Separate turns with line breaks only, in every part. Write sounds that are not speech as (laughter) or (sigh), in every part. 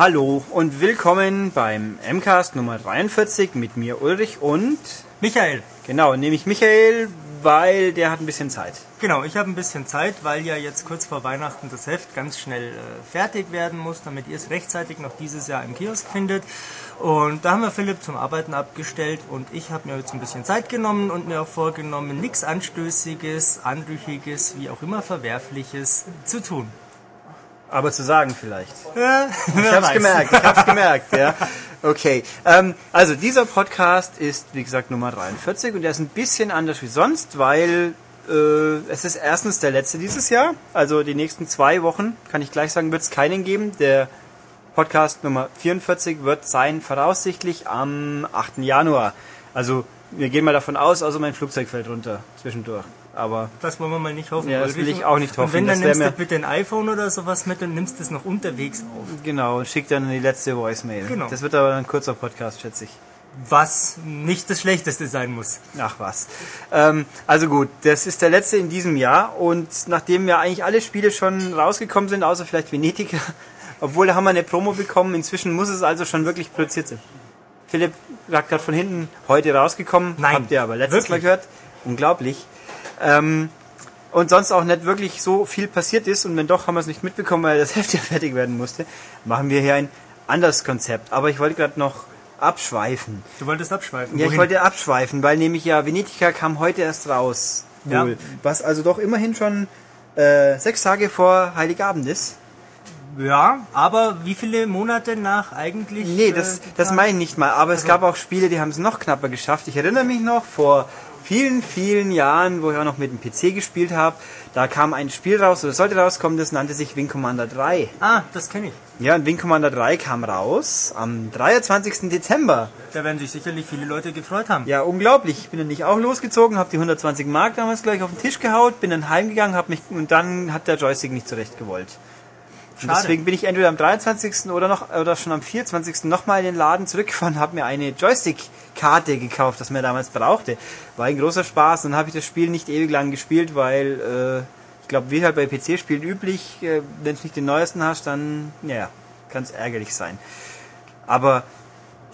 Hallo und willkommen beim MCAST Nummer 43 mit mir Ulrich und
Michael.
genau, nämlich Michael, weil der hat ein bisschen Zeit.
Genau, ich habe ein bisschen Zeit, weil ja jetzt kurz vor Weihnachten das Heft ganz schnell äh, fertig werden muss, damit ihr es rechtzeitig noch dieses Jahr im Kiosk findet. Und da haben wir Philipp zum Arbeiten abgestellt und ich habe mir jetzt ein bisschen Zeit genommen und mir auch vorgenommen, nichts Anstößiges, Anrüchiges, wie auch immer Verwerfliches zu tun.
Aber zu sagen vielleicht. (laughs)
Ja,
Ich hab's gemerkt, ich hab's gemerkt, ja. Okay, ähm, also dieser Podcast ist, wie gesagt, Nummer 43 und der ist ein bisschen anders wie sonst, weil äh, es ist erstens der letzte dieses Jahr. Also die nächsten zwei Wochen, kann ich gleich sagen, wird es keinen geben. Der Podcast Nummer 44 wird sein voraussichtlich am 8. Januar. Also wir gehen mal davon aus, also mein Flugzeug fällt runter zwischendurch. Aber
Das wollen wir mal nicht hoffen.
Ja, das will ich auch nicht hoffen.
Und wenn, dann nimmst du bitte ein iPhone oder sowas mit und nimmst es noch unterwegs auf.
genau, schickt dann die letzte Voicemail.
Genau.
Das wird aber ein kurzer Podcast, schätze ich.
Was nicht das Schlechteste sein muss.
Ach was. Ähm, also gut, das ist der letzte in diesem Jahr und nachdem ja eigentlich alle Spiele schon rausgekommen sind, außer vielleicht Venedig, (laughs) obwohl da haben wir eine Promo bekommen, inzwischen muss es also schon wirklich produziert sein. Philipp sagt gerade von hinten, heute rausgekommen,
Nein,
habt ihr aber letztes
wirklich?
Mal gehört. Unglaublich. Ähm, und sonst auch nicht wirklich so viel passiert ist und wenn doch, haben wir es nicht mitbekommen, weil das (laughs) Heft ja fertig werden musste, machen wir hier ein anderes Konzept. Aber ich wollte gerade noch abschweifen.
Du wolltest abschweifen.
Ja, ich
Wohin?
wollte abschweifen, weil nämlich ja Venetica kam heute erst raus.
Ja.
Wohl. Was also doch immerhin schon äh, sechs Tage vor Heiligabend ist.
Ja, aber wie viele Monate nach eigentlich?
Nee, das,
äh,
das meine ich nicht mal. Aber es gab auch Spiele, die haben es noch knapper geschafft. Ich erinnere mich noch vor vielen, vielen Jahren, wo ich auch noch mit dem PC gespielt habe. Da kam ein Spiel raus, oder sollte rauskommen, das nannte sich Wing Commander 3.
Ah, das kenne ich.
Ja, und Wing Commander 3 kam raus am 23. Dezember.
Da werden sich sicherlich viele Leute gefreut haben.
Ja, unglaublich. Ich bin dann nicht auch losgezogen, habe die 120 Mark damals gleich auf den Tisch gehaut, bin dann heimgegangen, hab mich und dann hat der Joystick nicht zurecht gewollt. Und
Schade.
deswegen bin ich entweder am 23. oder noch oder schon am 24. nochmal in den Laden zurückgefahren, habe mir eine Joystick-Karte gekauft, das man damals brauchte. War ein großer Spaß. Dann habe ich das Spiel nicht ewig lang gespielt, weil äh, ich glaube, wie halt bei PC-Spielen üblich, äh, wenn du nicht den neuesten hast, dann ja, kann es ärgerlich sein. Aber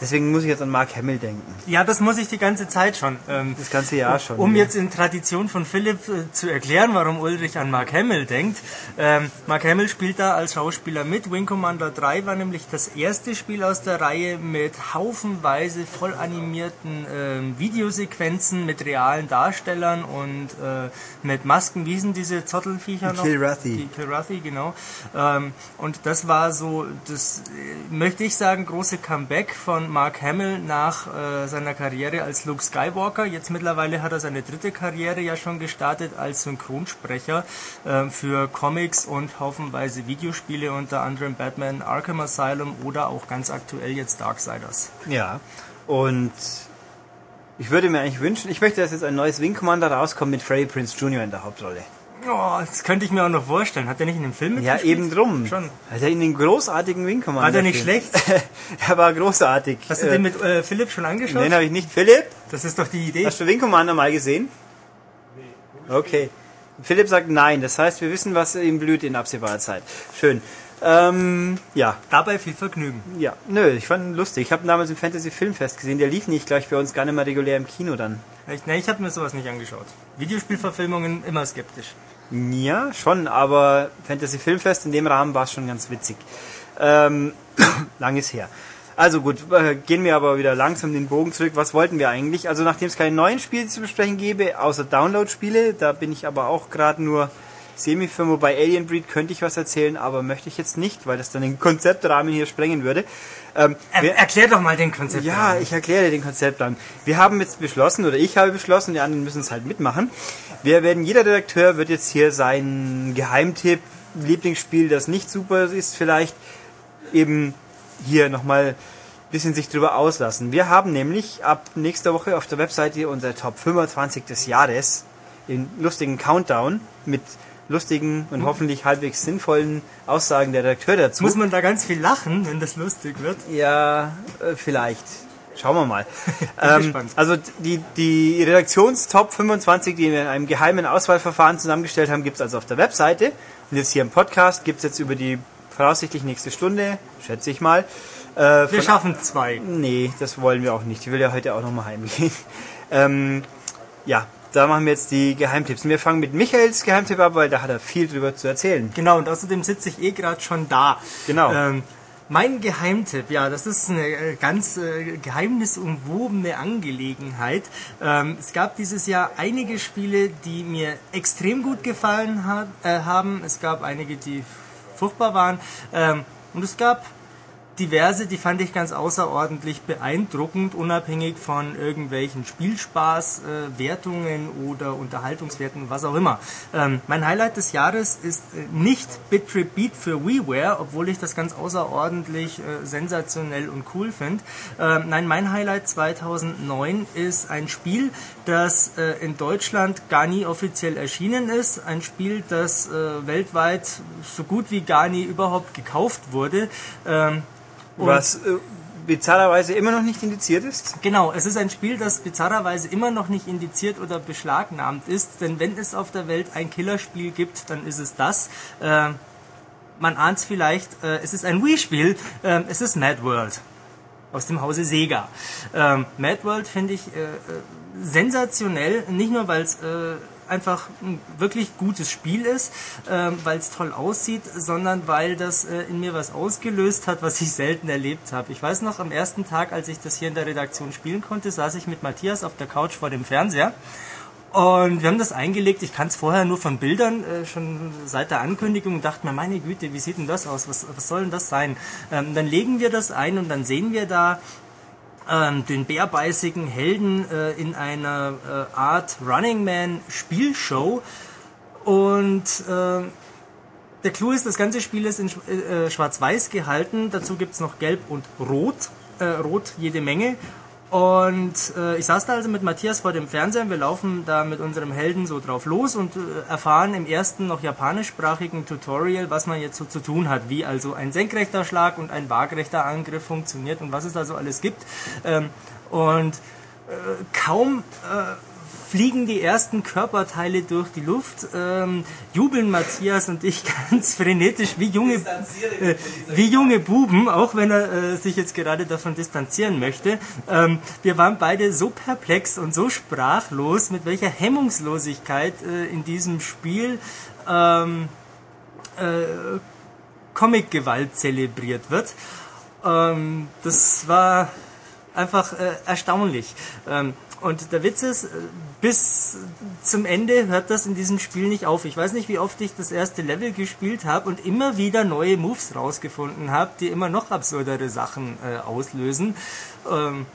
deswegen muss ich jetzt an Mark Hamill denken.
Ja, das muss ich die ganze Zeit schon. Ähm,
Das ganze Jahr schon.
um
ja.
jetzt in Tradition von Philipp äh, zu erklären, warum Ulrich an Mark Hamill denkt. Ähm, Mark Hamill spielt da als Schauspieler mit. Wing Commander 3 war nämlich das erste Spiel aus der Reihe mit haufenweise voll animierten ähm, Videosequenzen mit realen Darstellern und äh, mit Masken. Wie hießen diese Zottelviecher noch?
Kilrathi.
Die Kilrathi, genau. Ähm, und das war so das, äh, möchte ich sagen, große Comeback von Mark Hamill nach äh, seiner Karriere als Luke Skywalker. Jetzt mittlerweile hat er seine dritte Karriere ja schon gestartet als Synchronsprecher äh, für Comics und haufenweise Videospiele, unter anderem Batman Arkham Asylum oder auch ganz aktuell jetzt Darksiders.
Ja, und ich würde mir eigentlich wünschen, ich möchte, dass jetzt ein neues Wing Commander rauskommt mit Freddie Prince Jr. in der Hauptrolle.
Oh, das könnte ich mir auch noch vorstellen. Hat er nicht in dem Film
Ja,
mitgespielt?
eben drum.
Schon.
Hat er in den großartigen Wing Commander.
War der nicht
Film.
schlecht? (laughs)
er war großartig.
Hast du den mit äh, Philipp schon angeschaut?
Den habe ich nicht. Philipp,
Das ist doch die Idee.
hast du Wing Commander mal gesehen? Okay. Philipp sagt nein, das heißt, wir wissen, was ihm blüht in absehbarer Zeit. Schön. Ähm, ja,
Dabei viel Vergnügen.
ja, nö, ich fand ihn lustig. Ich habe ihn damals im Fantasy Filmfest gesehen. Der lief nicht gleich bei uns gar nicht mehr regulär im Kino dann.
Ich, nee, ich habe mir sowas nicht angeschaut. Videospielverfilmungen immer skeptisch.
Ja, schon, aber Fantasy Filmfest in dem Rahmen war es schon ganz witzig. Ähm, (coughs) lang ist her. Also gut, äh, gehen wir aber wieder langsam den Bogen zurück. Was wollten wir eigentlich? Also nachdem es keine neuen Spiele zu besprechen gäbe, außer Download-Spiele, da bin ich aber auch gerade nur Semi-Firma. Wobei Alien Breed könnte ich was erzählen, aber möchte ich jetzt nicht, weil das dann den Konzeptrahmen hier sprengen würde. Ähm,
Er, erklär doch mal den Konzept.
ja, ich erkläre dir den Konzeptplan. Wir haben jetzt beschlossen, oder ich habe beschlossen, die anderen müssen es halt mitmachen. Wir werden, jeder Redakteur wird jetzt hier seinen Geheimtipp, Lieblingsspiel, das nicht super ist, vielleicht eben hier nochmal ein bisschen sich drüber auslassen. Wir haben nämlich ab nächster Woche auf der Webseite unser Top 25 des Jahres, den lustigen Countdown mit lustigen und hoffentlich halbwegs sinnvollen Aussagen der Redakteur dazu.
Muss man da ganz viel lachen, wenn das lustig wird?
Ja, äh, vielleicht. Schauen wir mal. (laughs) Ähm, also die, die Redaktionstop 25, die wir in einem geheimen Auswahlverfahren zusammengestellt haben, gibt's also auf der Webseite. Und jetzt hier im Podcast gibt's jetzt über die voraussichtlich nächste Stunde, schätze ich mal. Äh,
Wir schaffen zwei.
Nee, das wollen wir auch nicht. Ich will ja heute auch nochmal heimgehen. (laughs) Ähm, ja, da machen wir jetzt die Geheimtipps. Und wir fangen mit Michaels Geheimtipp ab, weil da hat er viel drüber zu erzählen.
Genau, und außerdem sitze ich eh gerade schon da.
Genau.
Ähm, mein Geheimtipp, ja, das ist eine äh, ganz äh, geheimnisumwobene Angelegenheit. Ähm, es gab dieses Jahr einige Spiele, die mir extrem gut gefallen hat, äh, haben. Es gab einige, die furchtbar waren. Ähm, und es gab diverse, die fand ich ganz außerordentlich beeindruckend, unabhängig von irgendwelchen Spielspaß, äh, Wertungen oder Unterhaltungswerten, was auch immer. Ähm, mein Highlight des Jahres ist äh, nicht Bittrip Beat für WiiWare, obwohl ich das ganz außerordentlich äh, sensationell und cool finde. Ähm, nein, mein Highlight 2009 ist ein Spiel, das äh, in Deutschland gar nie offiziell erschienen ist. Ein Spiel, das äh, weltweit so gut wie gar nie überhaupt gekauft wurde. Ähm, und-
Was äh, bizarrerweise immer noch nicht indiziert ist.
Genau, es ist ein Spiel, das bizarrerweise immer noch nicht indiziert oder beschlagnahmt ist, denn wenn es auf der Welt ein Killerspiel gibt, dann ist es das. Äh, man ahnt es vielleicht, äh, es ist ein Wii-Spiel, äh, es ist Mad World aus dem Hause Sega. Ähm, Mad World finde ich äh, äh, sensationell, nicht nur weil es äh, einfach ein wirklich gutes Spiel ist, ähm, weil es toll aussieht, sondern weil das äh, in mir was ausgelöst hat, was ich selten erlebt habe. Ich weiß noch, am ersten Tag, als ich das hier in der Redaktion spielen konnte, saß ich mit Matthias auf der Couch vor dem Fernseher. Und wir haben das eingelegt. Ich kann es vorher nur von Bildern, äh, schon seit der Ankündigung, und dachte mir, meine Güte, wie sieht denn das aus? Was, was soll denn das sein? Ähm, dann legen wir das ein und dann sehen wir da ähm, den bärbeißigen Helden äh, in einer äh, Art Running Man Spielshow. Und äh, der Clou ist, das ganze Spiel ist in Sch- äh, äh, schwarz-weiß gehalten. Dazu gibt's noch gelb und rot. Äh, rot jede Menge. Und äh, ich saß da also mit Matthias vor dem Fernseher. Wir laufen da mit unserem Helden so drauf los und äh, erfahren im ersten noch japanischsprachigen Tutorial, was man jetzt so zu tun hat. Wie also ein senkrechter Schlag und ein waagrechter Angriff funktioniert und was es da so alles gibt. Ähm, und äh, kaum äh, fliegen die ersten Körperteile durch die Luft, ähm, jubeln Matthias und ich (laughs) ganz frenetisch wie junge, äh, wie junge Buben, auch wenn er äh, sich jetzt gerade davon distanzieren möchte. Ähm, wir waren beide so perplex und so sprachlos, mit welcher Hemmungslosigkeit äh, in diesem Spiel ähm, äh, Comic-Gewalt zelebriert wird. Ähm, das war einfach äh, erstaunlich. Ähm, und der Witz ist, äh, bis zum Ende hört das in diesem Spiel nicht auf. Ich weiß nicht, wie oft ich das erste Level gespielt habe und immer wieder neue Moves rausgefunden habe, die immer noch absurdere Sachen äh, auslösen. Ähm,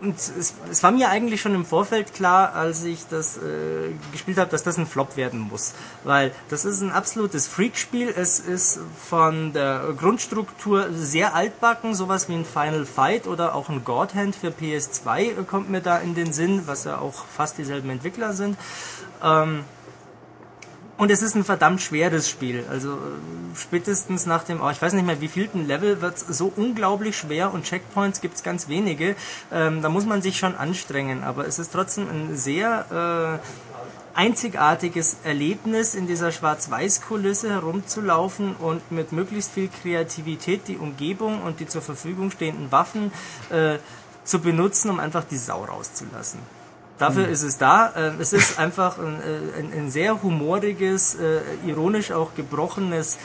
und es, es war mir eigentlich schon im Vorfeld klar, als ich das äh, gespielt habe, dass das ein Flop werden muss. Weil das ist ein absolutes Freak-Spiel. Es ist von der Grundstruktur sehr altbacken, sowas wie ein Final Fight oder auch ein God Hand für PS2 äh, kommt mir da in den Sinn, was ja auch fast dieselben Entwickler sind. Ähm, und es ist ein verdammt schweres Spiel. Also äh, spätestens nach dem, oh, ich weiß nicht mehr, wie vielten Level wird es so unglaublich schwer und Checkpoints gibt es ganz wenige. Ähm, da muss man sich schon anstrengen. Aber es ist trotzdem ein sehr äh, einzigartiges Erlebnis, in dieser Schwarz-Weiß-Kulisse herumzulaufen und mit möglichst viel Kreativität die Umgebung und die zur Verfügung stehenden Waffen äh, zu benutzen, um einfach die Sau rauszulassen. Dafür ist es da. Äh, Es ist einfach ein, äh, ein, ein sehr humoriges, äh, ironisch auch gebrochenes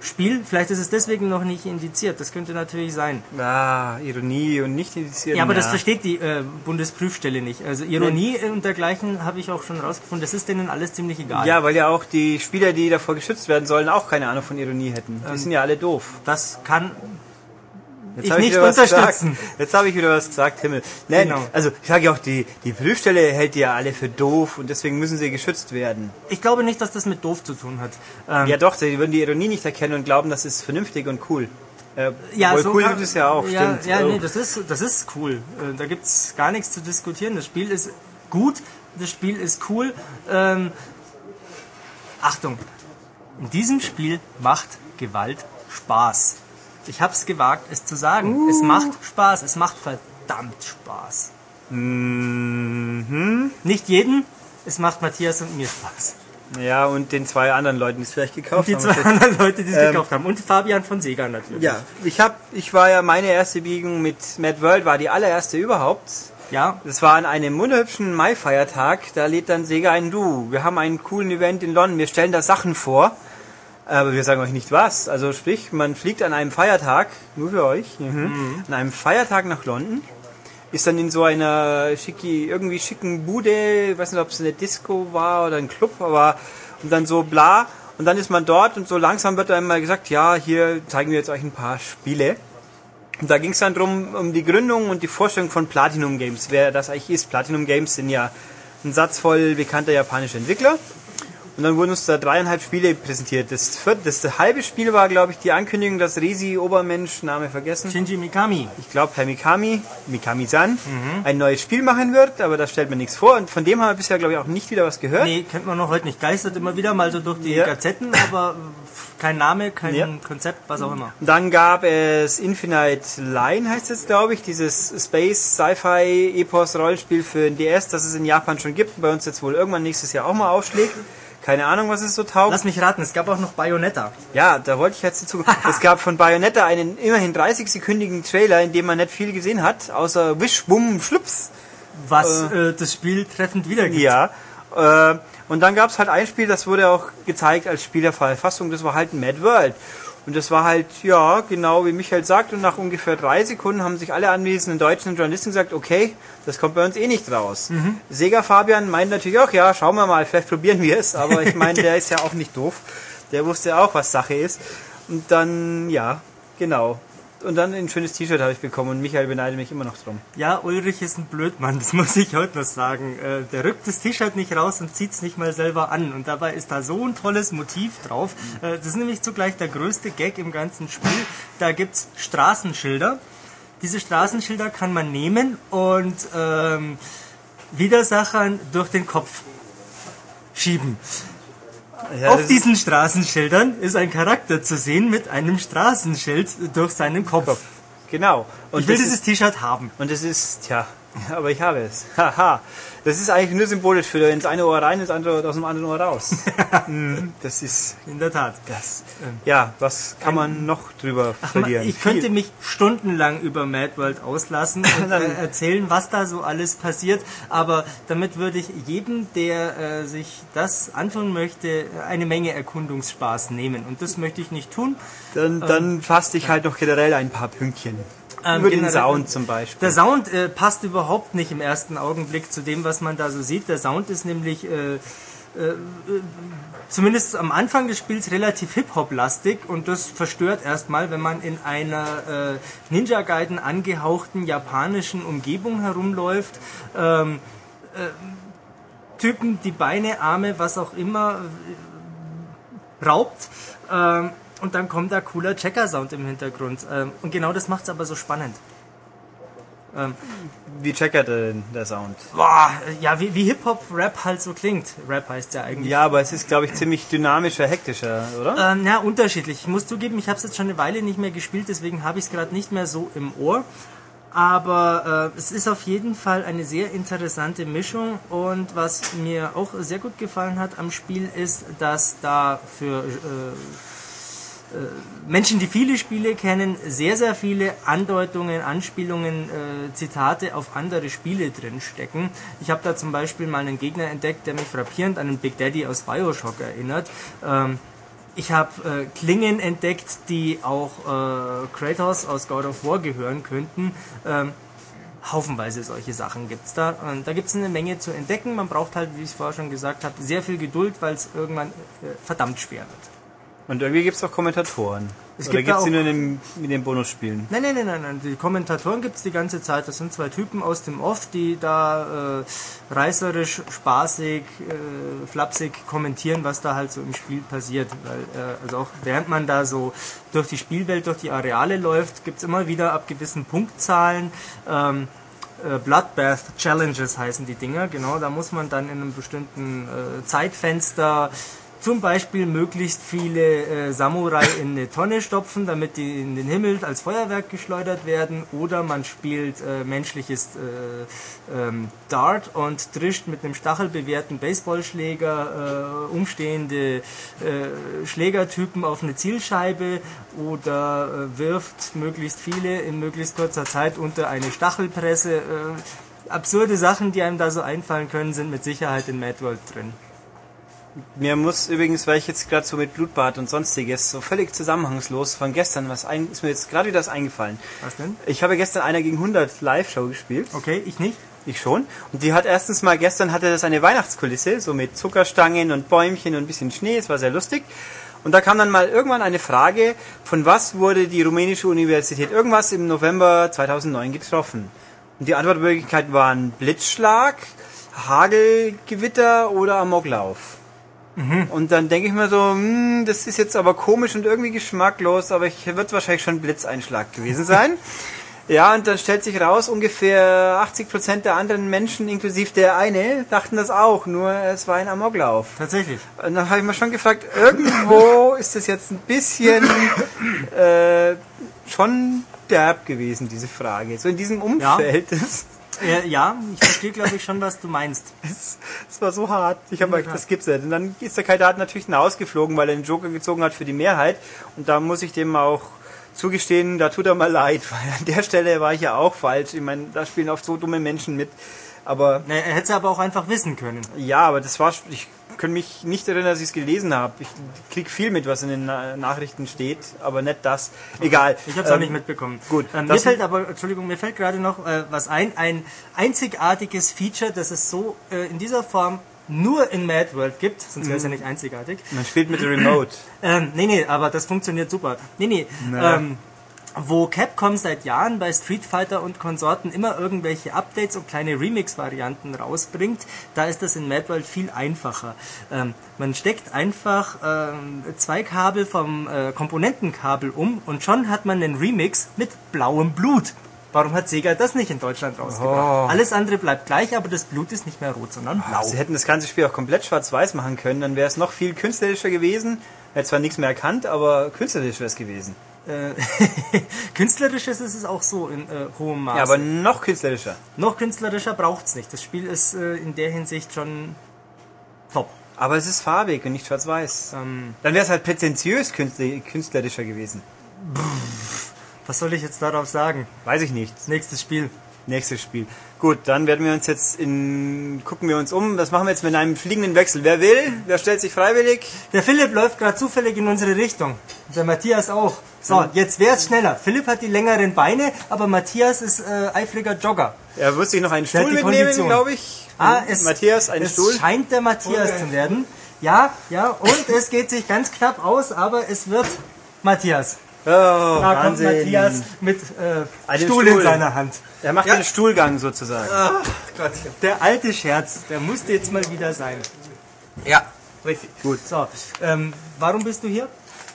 Spiel. Vielleicht ist es deswegen noch nicht indiziert. Das könnte natürlich sein.
Ah, Ironie und nicht indiziert.
Ja, aber das versteht die äh, Bundesprüfstelle nicht. Also Ironie und dergleichen habe ich auch schon rausgefunden. Das ist denen alles ziemlich egal.
Ja, weil ja auch die Spieler, die davor geschützt werden sollen, auch keine Ahnung von Ironie hätten. Die sind ja alle doof.
Das kann
Jetzt
ich nicht unterstützen.
Gesagt. Jetzt habe ich wieder was gesagt, Himmel. Nein,
Genau.
also ich sage ja auch, die, die Prüfstelle hält die ja alle für doof und deswegen müssen sie geschützt werden.
Ich glaube nicht, dass das mit doof zu tun hat. Ähm,
Ja doch, sie würden die Ironie nicht erkennen und glauben, das ist vernünftig und cool. Äh, obwohl cool
kann-
gibt es ja auch,
ja,
stimmt.
Ja,
Oh.
nee, das ist, das ist cool. Äh, Da gibt's gar nichts zu diskutieren. Das Spiel ist gut, das Spiel ist cool. Ähm, Achtung, in diesem Spiel macht Gewalt Spaß. Ich hab's gewagt, es zu sagen.
Uh.
Es macht Spaß, es macht verdammt Spaß.
Mhm.
Nicht jeden, es macht Matthias und mir Spaß.
Ja, und den zwei anderen Leuten, die es vielleicht gekauft
Die
haben.
zwei anderen Leute, die es
Ähm,
gekauft haben. Und Fabian von Sega natürlich.
Ja, ich hab, ich war ja meine erste Biegung mit Mad World, war die allererste überhaupt.
Ja,
Das war an einem wunderhübschen Mai-Feiertag. Da lädt dann Sega ein Du. Wir haben einen coolen Event in London. Wir stellen da Sachen vor. Aber wir sagen euch nicht was. Also sprich, man fliegt an einem Feiertag, nur für euch, mhm. an einem Feiertag nach London. Ist dann in so einer schicki, irgendwie schicken Bude, ich weiß nicht, ob es eine Disco war oder ein Club, aber und dann so bla. Und dann ist man dort und so langsam wird dann mal gesagt, ja, hier zeigen wir jetzt euch ein paar Spiele. Und da ging es dann drum um die Gründung und die Vorstellung von Platinum Games, wer das eigentlich ist. Platinum Games sind ja ein Satz voll bekannter japanischer Entwickler. Und dann wurden uns da dreieinhalb Spiele präsentiert. Das, vierte, das halbe Spiel war, glaube ich, die Ankündigung, dass Resi Obermensch, Name vergessen,
Shinji Mikami.
ich glaube Herr Mikami, Mikami-san, ein neues Spiel machen wird, aber da stellt man nichts vor. Und von dem haben wir bisher, glaube ich, auch nicht wieder was gehört.
Nee, kennt man noch heute nicht. Geistert immer wieder mal so durch die
Ja.
Gazetten, aber kein Name, kein
Ja.
Konzept, was auch immer.
Dann gab es Infinite Line, heißt es, glaube ich, dieses Space Sci-Fi Epos Rollenspiel für den DS, das es in Japan schon gibt, bei uns jetzt wohl irgendwann nächstes Jahr auch mal aufschlägt. Keine Ahnung, was es so taugt.
Lass mich raten, es gab auch noch Bayonetta.
Ja, da wollte ich jetzt dazu. (laughs) es gab von Bayonetta einen immerhin 30-sekündigen Trailer, in dem man nicht viel gesehen hat, außer Wisch, Bumm, Schlups.
Was äh, das Spiel treffend wiedergibt.
Ja. Äh, und dann gab es halt ein Spiel, das wurde auch gezeigt als Spielerverfassung, das war halt Mad World. Und das war halt, ja, genau wie Michael sagt, und nach ungefähr drei Sekunden haben sich alle anwesenden deutschen Journalisten gesagt, okay, das kommt bei uns eh nicht raus. Sega Fabian meint natürlich auch, ja, schauen wir mal, vielleicht probieren wir es, aber ich meine, der (laughs) ist ja auch nicht doof. Der wusste auch, was Sache ist. Und dann, ja, genau. Und dann ein schönes T-Shirt habe ich bekommen und Michael beneidet mich immer noch drum.
Ja, Ulrich ist ein Blödmann, das (laughs) muss ich heute noch sagen. Äh, der rückt das T-Shirt nicht raus und zieht es nicht mal selber an. Und dabei ist da so ein tolles Motiv drauf. Äh, das ist nämlich zugleich der größte Gag im ganzen Spiel. Da gibt's Straßenschilder. Diese Straßenschilder kann man nehmen und ähm, Widersachern durch den Kopf schieben.
Ja,
Auf diesen Straßenschildern ist ein Charakter zu sehen mit einem Straßenschild durch seinen Kopf.
Genau. Und
Ich will dieses T-Shirt haben.
Und es ist, tja, (laughs) aber ich habe es. Haha. Das ist eigentlich nur symbolisch für ins eine Ohr rein, ins andere aus dem anderen Ohr raus. (laughs) Mhm, das ist
In der Tat.
das. Ja, was kann man noch drüber verlieren?
Ich könnte
Viel.
mich stundenlang über Mad World auslassen (laughs) und äh, erzählen, was da so alles passiert, aber damit würde ich jedem, der äh, sich das antun möchte, eine Menge Erkundungsspaß nehmen. Und das möchte ich nicht tun.
Dann, dann fasst ich halt noch generell ein paar Pünktchen.
Ähm,
Über den Sound zum Beispiel.
Der Sound äh, passt überhaupt nicht im ersten Augenblick zu dem, was man da so sieht. Der Sound ist nämlich äh, äh, zumindest am Anfang des Spiels relativ Hip-Hop-lastig und das verstört erstmal, wenn man in einer äh, Ninja Gaiden angehauchten japanischen Umgebung herumläuft. Ähm, äh, Typen, die Beine, Arme, was auch immer äh, raubt. Ähm, und dann kommt da cooler Checker-Sound im Hintergrund. Ähm, und genau das macht es aber so spannend.
Wie checkert denn der Sound?
Boah, ja, wie, wie Hip-Hop-Rap halt so klingt. Rap heißt ja eigentlich.
Ja, aber es ist, glaube ich, ziemlich dynamischer, hektischer, oder?
Ähm, ja, unterschiedlich. Ich muss zugeben, ich habe es jetzt schon eine Weile nicht mehr gespielt, deswegen habe ich es gerade nicht mehr so im Ohr. Aber äh, es ist auf jeden Fall eine sehr interessante Mischung und was mir auch sehr gut gefallen hat am Spiel ist, dass da für äh, Menschen, die viele Spiele kennen, sehr, sehr viele Andeutungen, Anspielungen, äh, Zitate auf andere Spiele drin stecken. Ich habe da zum Beispiel mal einen Gegner entdeckt, der mich frappierend an einen Big Daddy aus Bioshock erinnert. Ähm, ich habe äh, Klingen entdeckt, die auch äh, Kratos aus God of War gehören könnten. Ähm, haufenweise solche Sachen gibt's da. Und da gibt's eine Menge zu entdecken. Man braucht halt, wie ich es vorher schon gesagt habe, sehr viel Geduld, weil es irgendwann äh, verdammt schwer wird.
Und irgendwie gibt es auch Kommentatoren.
Es
Oder
gibt
gibt es die nur in den, in den Bonusspielen?
Nein, nein, nein, nein, nein. Die Kommentatoren gibt's die ganze Zeit. Das sind zwei Typen aus dem Off, die da äh, reißerisch, spaßig, äh, flapsig kommentieren, was da halt so im Spiel passiert. Weil, äh, also auch während man da so durch die Spielwelt, durch die Areale läuft, gibt's immer wieder ab gewissen Punktzahlen ähm, äh, Bloodbath Challenges heißen die Dinger, genau, da muss man dann in einem bestimmten äh, Zeitfenster Zum Beispiel möglichst viele äh, Samurai in eine Tonne stopfen, damit die in den Himmel als Feuerwerk geschleudert werden. Oder man spielt äh, menschliches äh, ähm, Dart und trischt mit einem stachelbewehrten Baseballschläger äh, umstehende äh, Schlägertypen auf eine Zielscheibe oder äh, wirft möglichst viele in möglichst kurzer Zeit unter eine Stachelpresse. Absurde Sachen, die einem da so einfallen können, sind mit Sicherheit in Mad World drin.
Mir muss übrigens, weil ich jetzt gerade so mit Blutbad und sonstiges so völlig zusammenhangslos von gestern was ein, ist mir jetzt gerade wieder das eingefallen.
Was denn?
Ich habe gestern einer gegen 100 Live-Show gespielt.
Okay, ich nicht.
Ich schon. Und die hat erstens mal, gestern hatte das eine Weihnachtskulisse, so mit Zuckerstangen und Bäumchen und ein bisschen Schnee. Es war sehr lustig. Und da kam dann mal irgendwann eine Frage, von was wurde die rumänische Universität irgendwas im November 2009 getroffen? Und die Antwortmöglichkeiten waren Blitzschlag, Hagelgewitter oder Amoklauf. Und dann denke ich mir so, hm, das ist jetzt aber komisch und irgendwie geschmacklos, aber ich wird wahrscheinlich schon ein Blitzeinschlag gewesen sein. (laughs) ja, und dann stellt sich raus, ungefähr 80% der anderen Menschen, inklusive der eine, dachten das auch, nur es war ein Amoklauf.
Tatsächlich.
Und dann habe ich mir schon gefragt, irgendwo (laughs) ist das jetzt ein bisschen äh, schon derb gewesen, diese Frage. So in diesem Umfeld. Das,
Äh, ja, ich verstehe, glaube ich, schon, was du meinst. (laughs)
das, das war so hart. Ich habe gesagt, das gibt's nicht. Und dann ist der Kandidat natürlich hinausgeflogen, weil er den Joker gezogen hat für die Mehrheit. Und da muss ich dem auch zugestehen, da tut er mal (laughs) leid, weil an der Stelle war ich ja auch falsch. Ich meine, da spielen oft so dumme Menschen mit. Aber
Na, Er hätte es aber auch einfach wissen können.
ja, aber das war, ich kann mich nicht erinnern, dass ich es gelesen habe. Ich krieg viel mit, was in den Na- Nachrichten steht, aber nicht das. Egal.
Ich habe es auch
Ähm,
nicht mitbekommen.
gut,
Ähm, mir fällt aber, Entschuldigung, mir fällt gerade noch äh, was ein. Ein einzigartiges Feature, das es so äh, in dieser Form nur in Mad World gibt, sonst wäre es ja nicht einzigartig.
Man spielt mit der Remote.
Ähm, nee, nee, aber das funktioniert super. Nee, nee. Ähm, wo Capcom seit Jahren bei Street Fighter und Konsorten immer irgendwelche Updates und kleine Remix-Varianten rausbringt, da ist das in Mad World viel einfacher. Ähm, man steckt einfach ähm, zwei Kabel vom äh, Komponentenkabel um und schon hat man einen Remix mit blauem Blut. Warum hat Sega das nicht in Deutschland rausgebracht? Alles andere bleibt gleich, aber das Blut ist nicht mehr rot, sondern blau.
Sie hätten das ganze Spiel auch komplett schwarz-weiß machen können, dann wäre es noch viel künstlerischer gewesen. Hätte zwar nichts mehr erkannt, aber künstlerisch wäre es gewesen.
Äh, (laughs) Künstlerisches ist es auch so in äh, hohem Maße.
Ja, aber noch künstlerischer.
Noch künstlerischer braucht's nicht. Das Spiel ist äh, in der Hinsicht schon top.
Aber es ist farbig und nicht schwarz-weiß.
Ähm,
Dann wäre es halt prätentiös künstler- künstlerischer gewesen.
was soll ich jetzt darauf sagen?
Weiß ich nicht.
Nächstes Spiel.
Nächstes Spiel. Gut, dann werden wir uns jetzt in, gucken wir uns um. Das machen wir jetzt mit einem fliegenden Wechsel. Wer will? Wer stellt sich freiwillig?
Der Philipp läuft gerade zufällig in unsere Richtung. Der Matthias auch. So, jetzt wär's schneller. Philipp hat die längeren Beine, aber Matthias ist äh, eifriger Jogger.
Er wird sich noch einen Stuhl mitnehmen, glaube ich.
Ah, es,
Matthias, einen
es
Stuhl.
scheint der Matthias
Okay.
zu werden. Ja, ja, und es geht sich ganz knapp aus, aber es wird Matthias.
Oh,
Da kommt. Matthias mit äh,
Einen
Stuhl,
Stuhl.
in seiner Hand.
Er macht
Ja.
den Stuhlgang sozusagen.
Ach Gottchen.
Der alte Scherz, der musste jetzt mal wieder sein.
Ja, richtig.
So, ähm, warum bist du hier?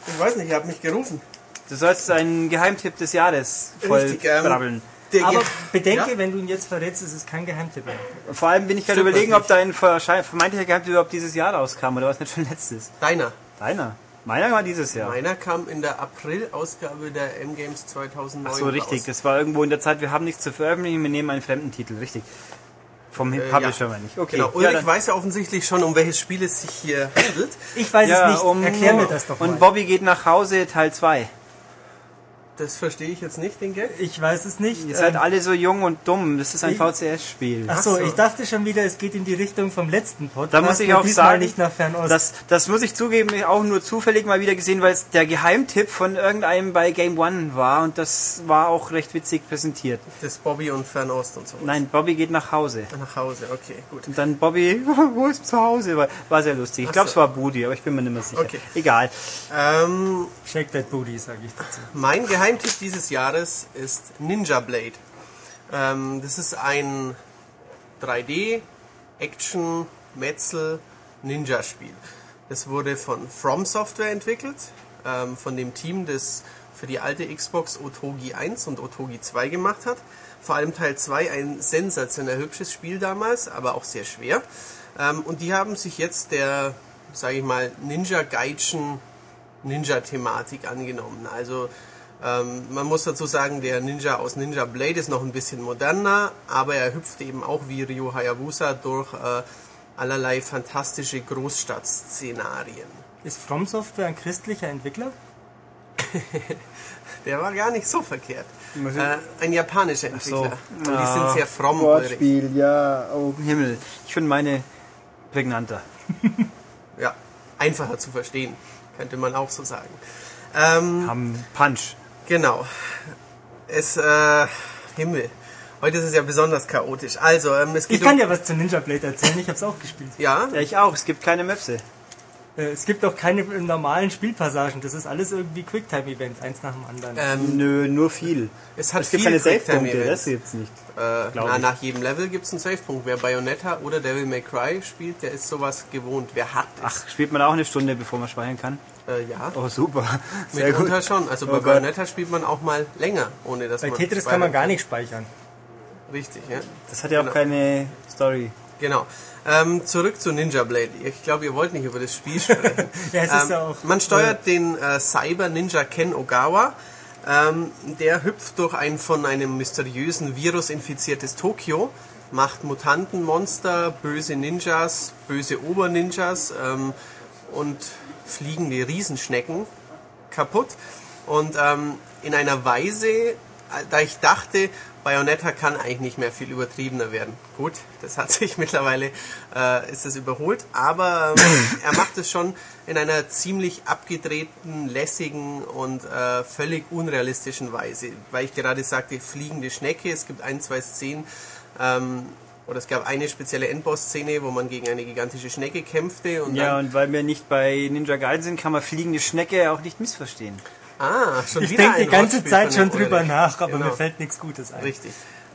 Ich weiß nicht, ihr habt mich gerufen.
Du sollst einen Geheimtipp des Jahres voll
Richtig, ähm,
Aber bedenke,
Ja?
wenn du ihn jetzt verrätst, ist es kein Geheimtipp mehr.
Vor allem bin ich gerade überlegen, ob dein vermeintlicher Geheimtipp überhaupt dieses Jahr rauskam oder was nicht schon letztes.
Deiner.
Deiner. Meiner war dieses Jahr.
Meiner kam in der April-Ausgabe der M-Games 2009
Ach so, richtig.
raus.
Das war irgendwo in der Zeit, wir haben nichts zu veröffentlichen, wir nehmen einen fremden Titel, richtig. Vom
Äh,
Publisher
ja.
meine ich. Okay.
Genau.
ja,
Ulrich
dann-
weiß ja offensichtlich schon, um welches Spiel es sich hier handelt.
Ich weiß
ja,
es nicht.
um,
Erklär mir das doch mal.
Und Bobby geht nach Hause, Teil 2.
Das verstehe ich jetzt nicht, den Gag.
ich weiß es nicht.
Ihr seid
Ähm,
alle so jung und dumm. Das ist ein VCS-Spiel.
Ach so,
Ach so.
ich dachte schon wieder, es geht in die Richtung vom letzten Podcast.
Da muss ich auch sagen,
nicht nach Fernost.
Das, das muss ich zugeben, auch nur zufällig mal wieder gesehen, weil es der Geheimtipp von irgendeinem bei Game One war und das war auch recht witzig präsentiert.
Das Bobby und Fernost und so.
Nein, Bobby geht nach Hause.
Nach Hause, okay, gut.
Und dann Bobby, (laughs) wo ist zu Hause? War, war sehr lustig. Ich glaube,
so.
es war Budi, aber ich bin mir nicht mehr sicher.
Okay.
Egal.
Ähm,
Shake that booty, sage ich dazu.
mein Geheimtipp dieses Jahres ist Ninja Blade. Ähm, das ist ein 3D Action Metzel Ninja Spiel. Das wurde von From Software entwickelt, ähm, von dem Team, das für die alte Xbox Otogi 1 und Otogi 2 gemacht hat. Vor allem Teil 2 ein sensationell hübsches Spiel damals, aber auch sehr schwer. Ähm, und die haben sich jetzt der sage ich mal, Ninja Gaijin Ninja-Thematik angenommen. Also ähm, man muss dazu sagen, der Ninja aus Ninja Blade ist noch ein bisschen moderner, aber er hüpft eben auch wie Ryo Hayabusa durch äh, allerlei fantastische Großstadtszenarien.
Ist From Software ein christlicher Entwickler? (laughs)
Der war gar nicht so verkehrt. Äh, ein japanischer
so.
Entwickler. Und die
Ah,
sind sehr fromm.
Wortspiel, ja, oh Himmel. Ich finde meine prägnanter. (laughs)
Ja, einfacher zu verstehen, könnte man auch so sagen. Ähm,
Haben Punch.
Genau. Es, äh, Himmel. Heute ist es ja besonders chaotisch. Also, ähm, es geht
Ich kann
um,
dir was zu Ninja Blade erzählen, ich habe es auch gespielt.
ja,
Ja, ich auch. Es gibt keine Möpse.
Äh, Es gibt auch keine normalen Spielpassagen, das ist alles irgendwie Quicktime-Events, eins nach dem anderen.
ähm,
Nö, nur viel.
es hat
Es gibt
viel
keine Save-Punkte,
Quicktime-Events.
das gibt's nicht.
Äh,
glaub
na,
ich.
nach jedem Level gibt es einen Savepunkt. Wer Bayonetta oder Devil May Cry spielt, der ist sowas gewohnt. Wer hat es?
Ach, spielt man auch eine Stunde, bevor man speichern kann?
Äh, ja,
Oh, super. Sehr gut.
mitunter schon. Also bei
Oh.
Bayonetta spielt man auch mal länger, ohne dass
Bei
man
Tetris kann man gar nicht speichern.
Richtig, ja.
Das hat ja auch
Genau.
keine Story.
Genau. Ähm, zurück zu Ninja Blade. Ich glaube, ihr wollt nicht über das Spiel sprechen. (laughs)
Ja, es ist ja auch-
Man steuert den äh, Cyber Ninja Ken Ogawa. Ähm, der hüpft durch ein von einem mysteriösen Virus infiziertes Tokio, macht Mutanten, Monster, böse Ninjas, böse Oberninjas ähm, und fliegende Riesenschnecken kaputt. Und ähm, in einer Weise, äh, da ich dachte, Bayonetta kann eigentlich nicht mehr viel übertriebener werden. Gut, das hat (laughs) sich mittlerweile, äh, ist das überholt, aber ähm, er macht es schon in einer ziemlich abgedrehten, lässigen und äh, völlig unrealistischen Weise. Weil ich gerade sagte, fliegende Schnecke, es gibt ein, zwei Szenen, ähm, oder es gab eine spezielle Endboss-Szene, wo man gegen eine gigantische Schnecke kämpfte und
Ja,
dann,
und weil wir nicht bei Ninja Gaiden sind, kann man fliegende Schnecke auch nicht missverstehen.
ah, schon
Ich
wieder
denke die ganze Zeit schon drüber
Ulrich.
nach, aber
Genau.
mir fällt nichts Gutes ein.
Richtig.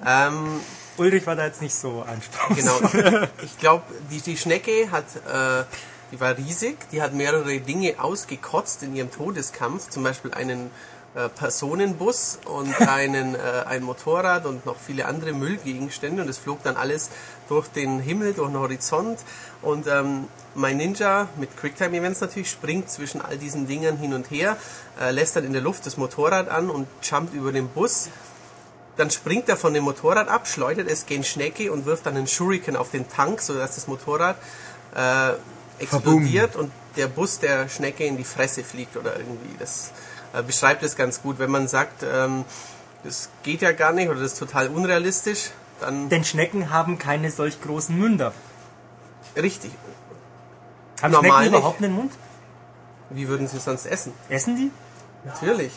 Ähm,
Ulrich war da jetzt nicht so anspruchsvoll.
genau. (laughs) Ich glaube, die, die Schnecke hat, äh, die war riesig, die hat mehrere Dinge ausgekotzt in ihrem Todeskampf, zum Beispiel einen äh, Personenbus und (laughs) einen, äh, ein Motorrad und noch viele andere Müllgegenstände. Und es flog dann alles durch den Himmel, durch den Horizont. Und ähm, mein Ninja mit Quicktime-Events natürlich springt zwischen all diesen Dingern hin und her, äh, lässt dann in der Luft das Motorrad an und jumpt über den Bus. Dann springt er von dem Motorrad ab, schleudert es gen Schnecke und wirft dann einen Shuriken auf den Tank, sodass das Motorrad äh, explodiert und der Bus der Schnecke in die Fresse fliegt oder irgendwie. Das beschreibt es ganz gut. Wenn man sagt, ähm, das geht ja gar nicht oder das ist total unrealistisch, dann
Denn Schnecken haben keine solch großen Münder.
richtig.
Haben
Normal
Schnecken
nicht.
überhaupt einen Mund?
Wie würden sie sonst essen?
Essen die?
Natürlich.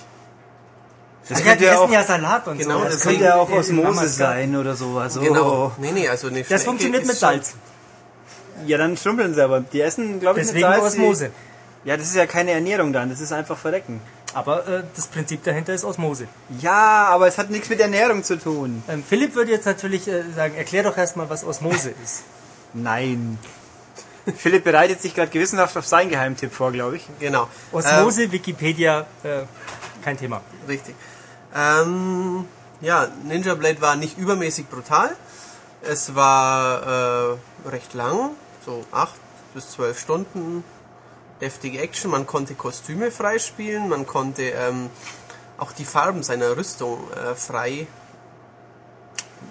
Das
Ach ja, die
ja
essen
auch,
ja Salat und
Genau,
so.
das
das könnte ja auch Osmose sein oder sowas. Oh.
Genau. Nee, nee, also eine
Das funktioniert mit Salz.
Ja, dann schrumpeln sie aber. Die essen, glaube ich,
Deswegen
mit Salz.
Osmose.
Ja, das ist ja keine Ernährung dann. Das ist einfach Verrecken.
Aber äh, das Prinzip dahinter ist Osmose.
Ja, aber es hat nichts mit Ernährung zu tun.
Ähm, Philipp würde jetzt natürlich äh, sagen, erklär doch erstmal, was Osmose (laughs) ist.
Nein. Philipp bereitet sich gerade gewissenhaft auf seinen Geheimtipp vor, glaube ich.
Genau.
Osmose, Wikipedia, äh, kein Thema.
Richtig. Ähm, ja, Ninja Blade war nicht übermäßig brutal. Es war äh, recht lang, so 8 bis 12 Stunden. Deftige Action, man konnte Kostüme freispielen, man konnte ähm, auch die Farben seiner Rüstung äh, frei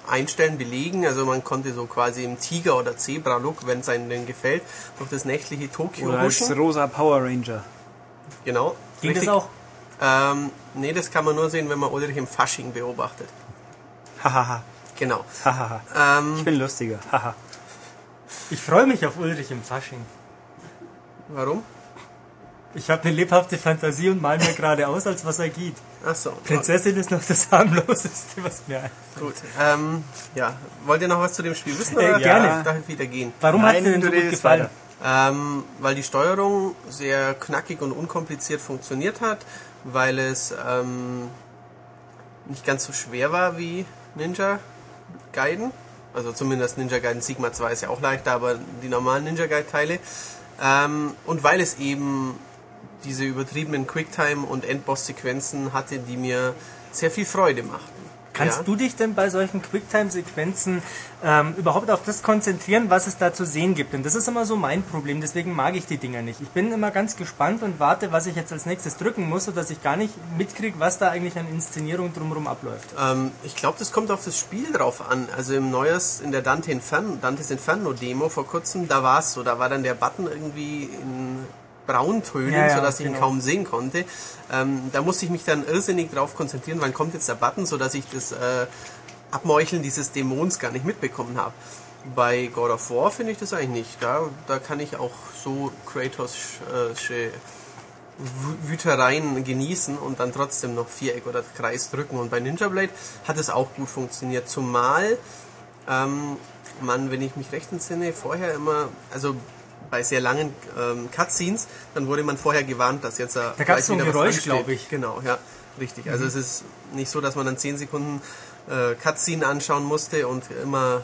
einstellen, belegen. Also man konnte so quasi im Tiger- oder Zebra-Look, wenn es einem denn gefällt, durch das nächtliche Tokio
Oder als
huschen.
rosa Power Ranger.
Genau.
Ging
Richtig.
das auch?
Ähm, nee, das kann man nur sehen, wenn man Ulrich im Fasching beobachtet.
Hahaha.
Genau.
Hahaha.
Ähm,
Ich bin lustiger. Haha.
Ich freue mich auf Ulrich im Fasching.
warum?
Ich habe eine lebhafte Fantasie und mal mir gerade aus, als was er geht.
Ach so.
Prinzessin ist noch das harmloseste, was mir einfällt.
Gut. Ähm, ja. Wollt ihr noch was zu dem Spiel wissen?
Äh,
Oder
gerne.
Darf ich wieder gehen?
Warum
Nein,
hat dir denn so gut gefallen?
weiter.
Ähm, weil die Steuerung sehr knackig und unkompliziert funktioniert hat, weil es ähm, nicht ganz so schwer war wie Ninja Gaiden. Also zumindest Ninja Gaiden Sigma 2 ist ja auch leichter, aber die normalen Ninja Gaiden Teile. Ähm, und weil es eben diese übertriebenen Quicktime- und Endboss-Sequenzen hatte, die mir sehr viel Freude machten.
Kannst
Ja.
du dich denn bei solchen Quicktime-Sequenzen ähm, überhaupt auf das konzentrieren, was es da zu sehen gibt? Denn das ist immer so mein Problem, deswegen mag ich die Dinger nicht. Ich bin immer ganz gespannt und warte, was ich jetzt als nächstes drücken muss, sodass ich gar nicht mitkriege, was da eigentlich an Inszenierung drumherum abläuft.
Ähm, ich glaube, das kommt auf das Spiel drauf an. Also im Neues, in der Dante Inferno, Dantes Inferno Demo vor kurzem, da war es so, da war dann der Button irgendwie in Brauntönen,
Ja, ja,
sodass ich ihn
genau.
kaum sehen konnte. Ähm, da musste ich mich dann irrsinnig drauf konzentrieren, wann kommt jetzt der Button, sodass ich das äh, Abmeucheln dieses Dämons gar nicht mitbekommen habe. Bei God of War finde ich das eigentlich nicht. Da, da kann ich auch so Kratos' Wü- Wütereien genießen und dann trotzdem noch Viereck oder Kreis drücken. Und bei Ninja Blade hat es auch gut funktioniert. Zumal ähm, man, wenn ich mich recht entsinne, vorher immer, also bei sehr langen ähm, Cutscenes, dann wurde man vorher gewarnt, dass jetzt da
gab's so ein Geräusch, glaub ich.
Genau, ja, richtig. Also es ist nicht so, dass man dann 10 Sekunden äh, Cutscene anschauen musste und immer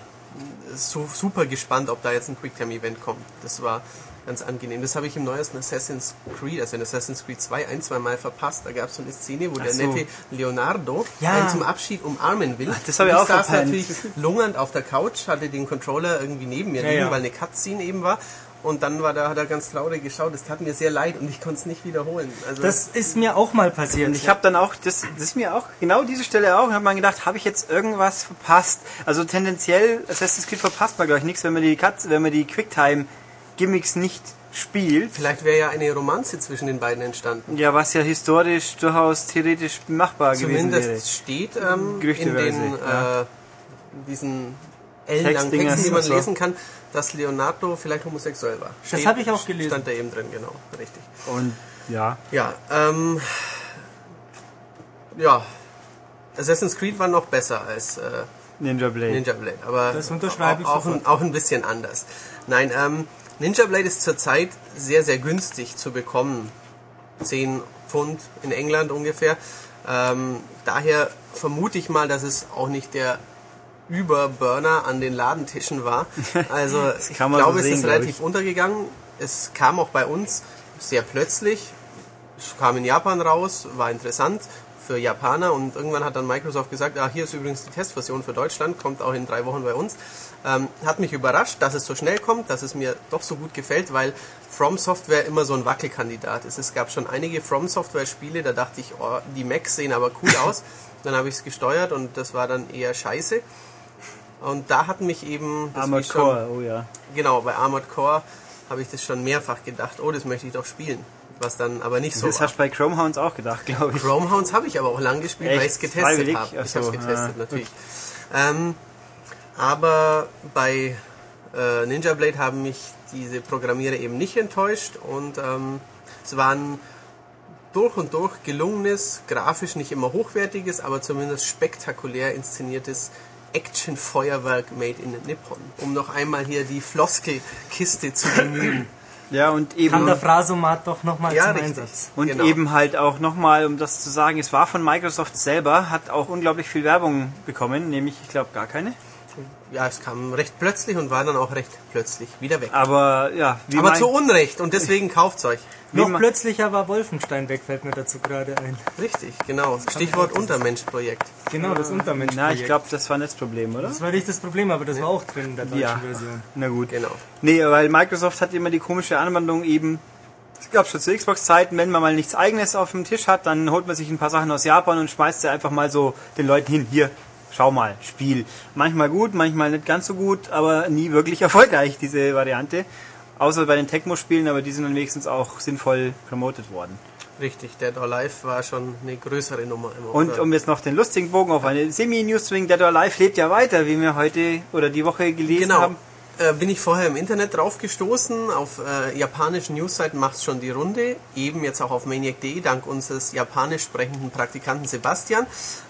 so super gespannt, ob da jetzt ein Quicktime-Event kommt. Das war ganz angenehm. Das habe ich im neuesten Assassin's Creed, also in Assassin's Creed 2, ein, zwei Mal verpasst. Da gab es so eine Szene, wo der
so.
nette Leonardo
Ja.
einen zum Abschied umarmen will.
das habe ich auch
saß
verpennt.
natürlich (laughs) lungernd auf der Couch, hatte den Controller irgendwie neben mir
Ja,
liegen,
ja.
weil eine Cutscene eben war. Und dann war da, hat er ganz traurig geschaut. Das tat mir sehr leid und ich konnte es nicht wiederholen. Also
Das ist mir auch mal passiert.
Und ich habe dann auch, das, das ist mir auch, genau diese Stelle auch, habe man gedacht, habe ich jetzt irgendwas verpasst? Also tendenziell, Assassin's Creed verpasst man, glaube ich, nichts, wenn man die wenn man die Quicktime-Gimmicks nicht spielt.
vielleicht wäre ja eine Romanze zwischen den beiden entstanden.
Ja, was ja historisch durchaus theoretisch machbar gewesen wäre.
Zumindest steht ähm, in den
ja.
äh, diesen ellenlangen Texten, die man lesen kann, dass Leonardo vielleicht homosexuell war.
Das habe ich auch gelesen.
Stand da eben drin, genau, richtig.
Und ja,
Ja, ähm, ja, Assassin's Creed war noch besser als äh,
Ninja Blade.
Ninja Blade, aber
Das unterschreibe ich
auch, auch, ein, auch ein bisschen anders. Nein, ähm, Ninja Blade ist zurzeit sehr, sehr günstig zu bekommen. 10 Pfund in England ungefähr. Ähm, daher vermute ich mal, dass es auch nicht der Überburner an den Ladentischen war. (laughs) Also ich glaube,
so
es
sehen,
ist
glaub
relativ untergegangen. Es kam auch bei uns sehr plötzlich. Es kam in Japan raus, war interessant für Japaner und irgendwann hat dann Microsoft gesagt, ah, hier ist übrigens die Testversion für Deutschland, kommt auch in drei Wochen bei uns. Ähm, hat mich überrascht, dass es so schnell kommt, dass es mir doch so gut gefällt, weil From Software immer so ein Wackelkandidat ist. Es gab schon einige From Software Spiele, da dachte ich, oh, die Macs sehen aber cool (laughs) aus. dann habe ich es gesteuert und das war dann eher scheiße. Und da hat mich eben das
Armored
schon-
Core, oh ja.
Genau, bei Armored Core habe ich das schon mehrfach gedacht, oh, das möchte ich doch spielen. Was dann aber nicht so
Das
war.
hast du bei Chromehounds auch gedacht, glaube ich.
Chromehounds habe ich aber auch lang gespielt, weil ich es
Echt?
getestet habe. Ich habe es getestet, natürlich. Ähm, aber bei äh, Ninja Blade haben mich diese Programmierer eben nicht enttäuscht und ähm, es war ein durch und durch gelungenes, grafisch nicht immer hochwertiges, aber zumindest spektakulär inszeniertes Action-Feuerwerk made in Nippon. Um noch einmal hier die Floskelkiste zu bemühen.
Ja, und
Kam
eben,
der Phrasomat doch nochmal
Ja,
zum
richtig.
Einsatz.
und
genau.
eben halt auch nochmal, um das zu sagen, es war von Microsoft selber, hat auch unglaublich viel Werbung bekommen, nämlich, ich glaube, gar keine.
Ja, es kam recht plötzlich und war dann auch recht plötzlich wieder weg.
Aber ja, wie
Aber
mein-
zu Unrecht und deswegen (laughs) kauft's euch.
Noch plötzlicher war Wolfenstein weg, fällt mir dazu gerade ein.
Richtig, genau. Stichwort Untermensch-Projekt.
Genau, das Untermensch.
Na, ich glaube, das war nicht das Problem, oder?
Das war nicht das Problem, aber das war auch drin in der deutschen
Ja.
Version.
Na gut.
Genau.
Nee, weil Microsoft hat immer die komische Anwendung eben, ich glaube schon zu Xbox-Zeiten, wenn man mal nichts eigenes auf dem Tisch hat, dann holt man sich ein paar Sachen aus Japan und schmeißt sie einfach mal so den Leuten hin. Hier, schau mal, Spiel. Manchmal gut, manchmal nicht ganz so gut, aber nie wirklich (laughs) erfolgreich, diese Variante. Außer bei den Tecmo-Spielen, aber die sind dann wenigstens auch sinnvoll promotet worden.
Richtig, Dead or Alive war schon eine größere Nummer immer.
Und
oder?
um jetzt noch den lustigen Bogen auf eine Semi-News bringen, Dead or Alive lebt ja weiter, wie wir heute oder die Woche gelesen
genau.
haben.
Äh, bin ich vorher im Internet drauf gestoßen. Auf äh, japanischen Newsseiten macht's schon die Runde. Eben jetzt auch auf maniac.de, dank unseres japanisch sprechenden Praktikanten Sebastian.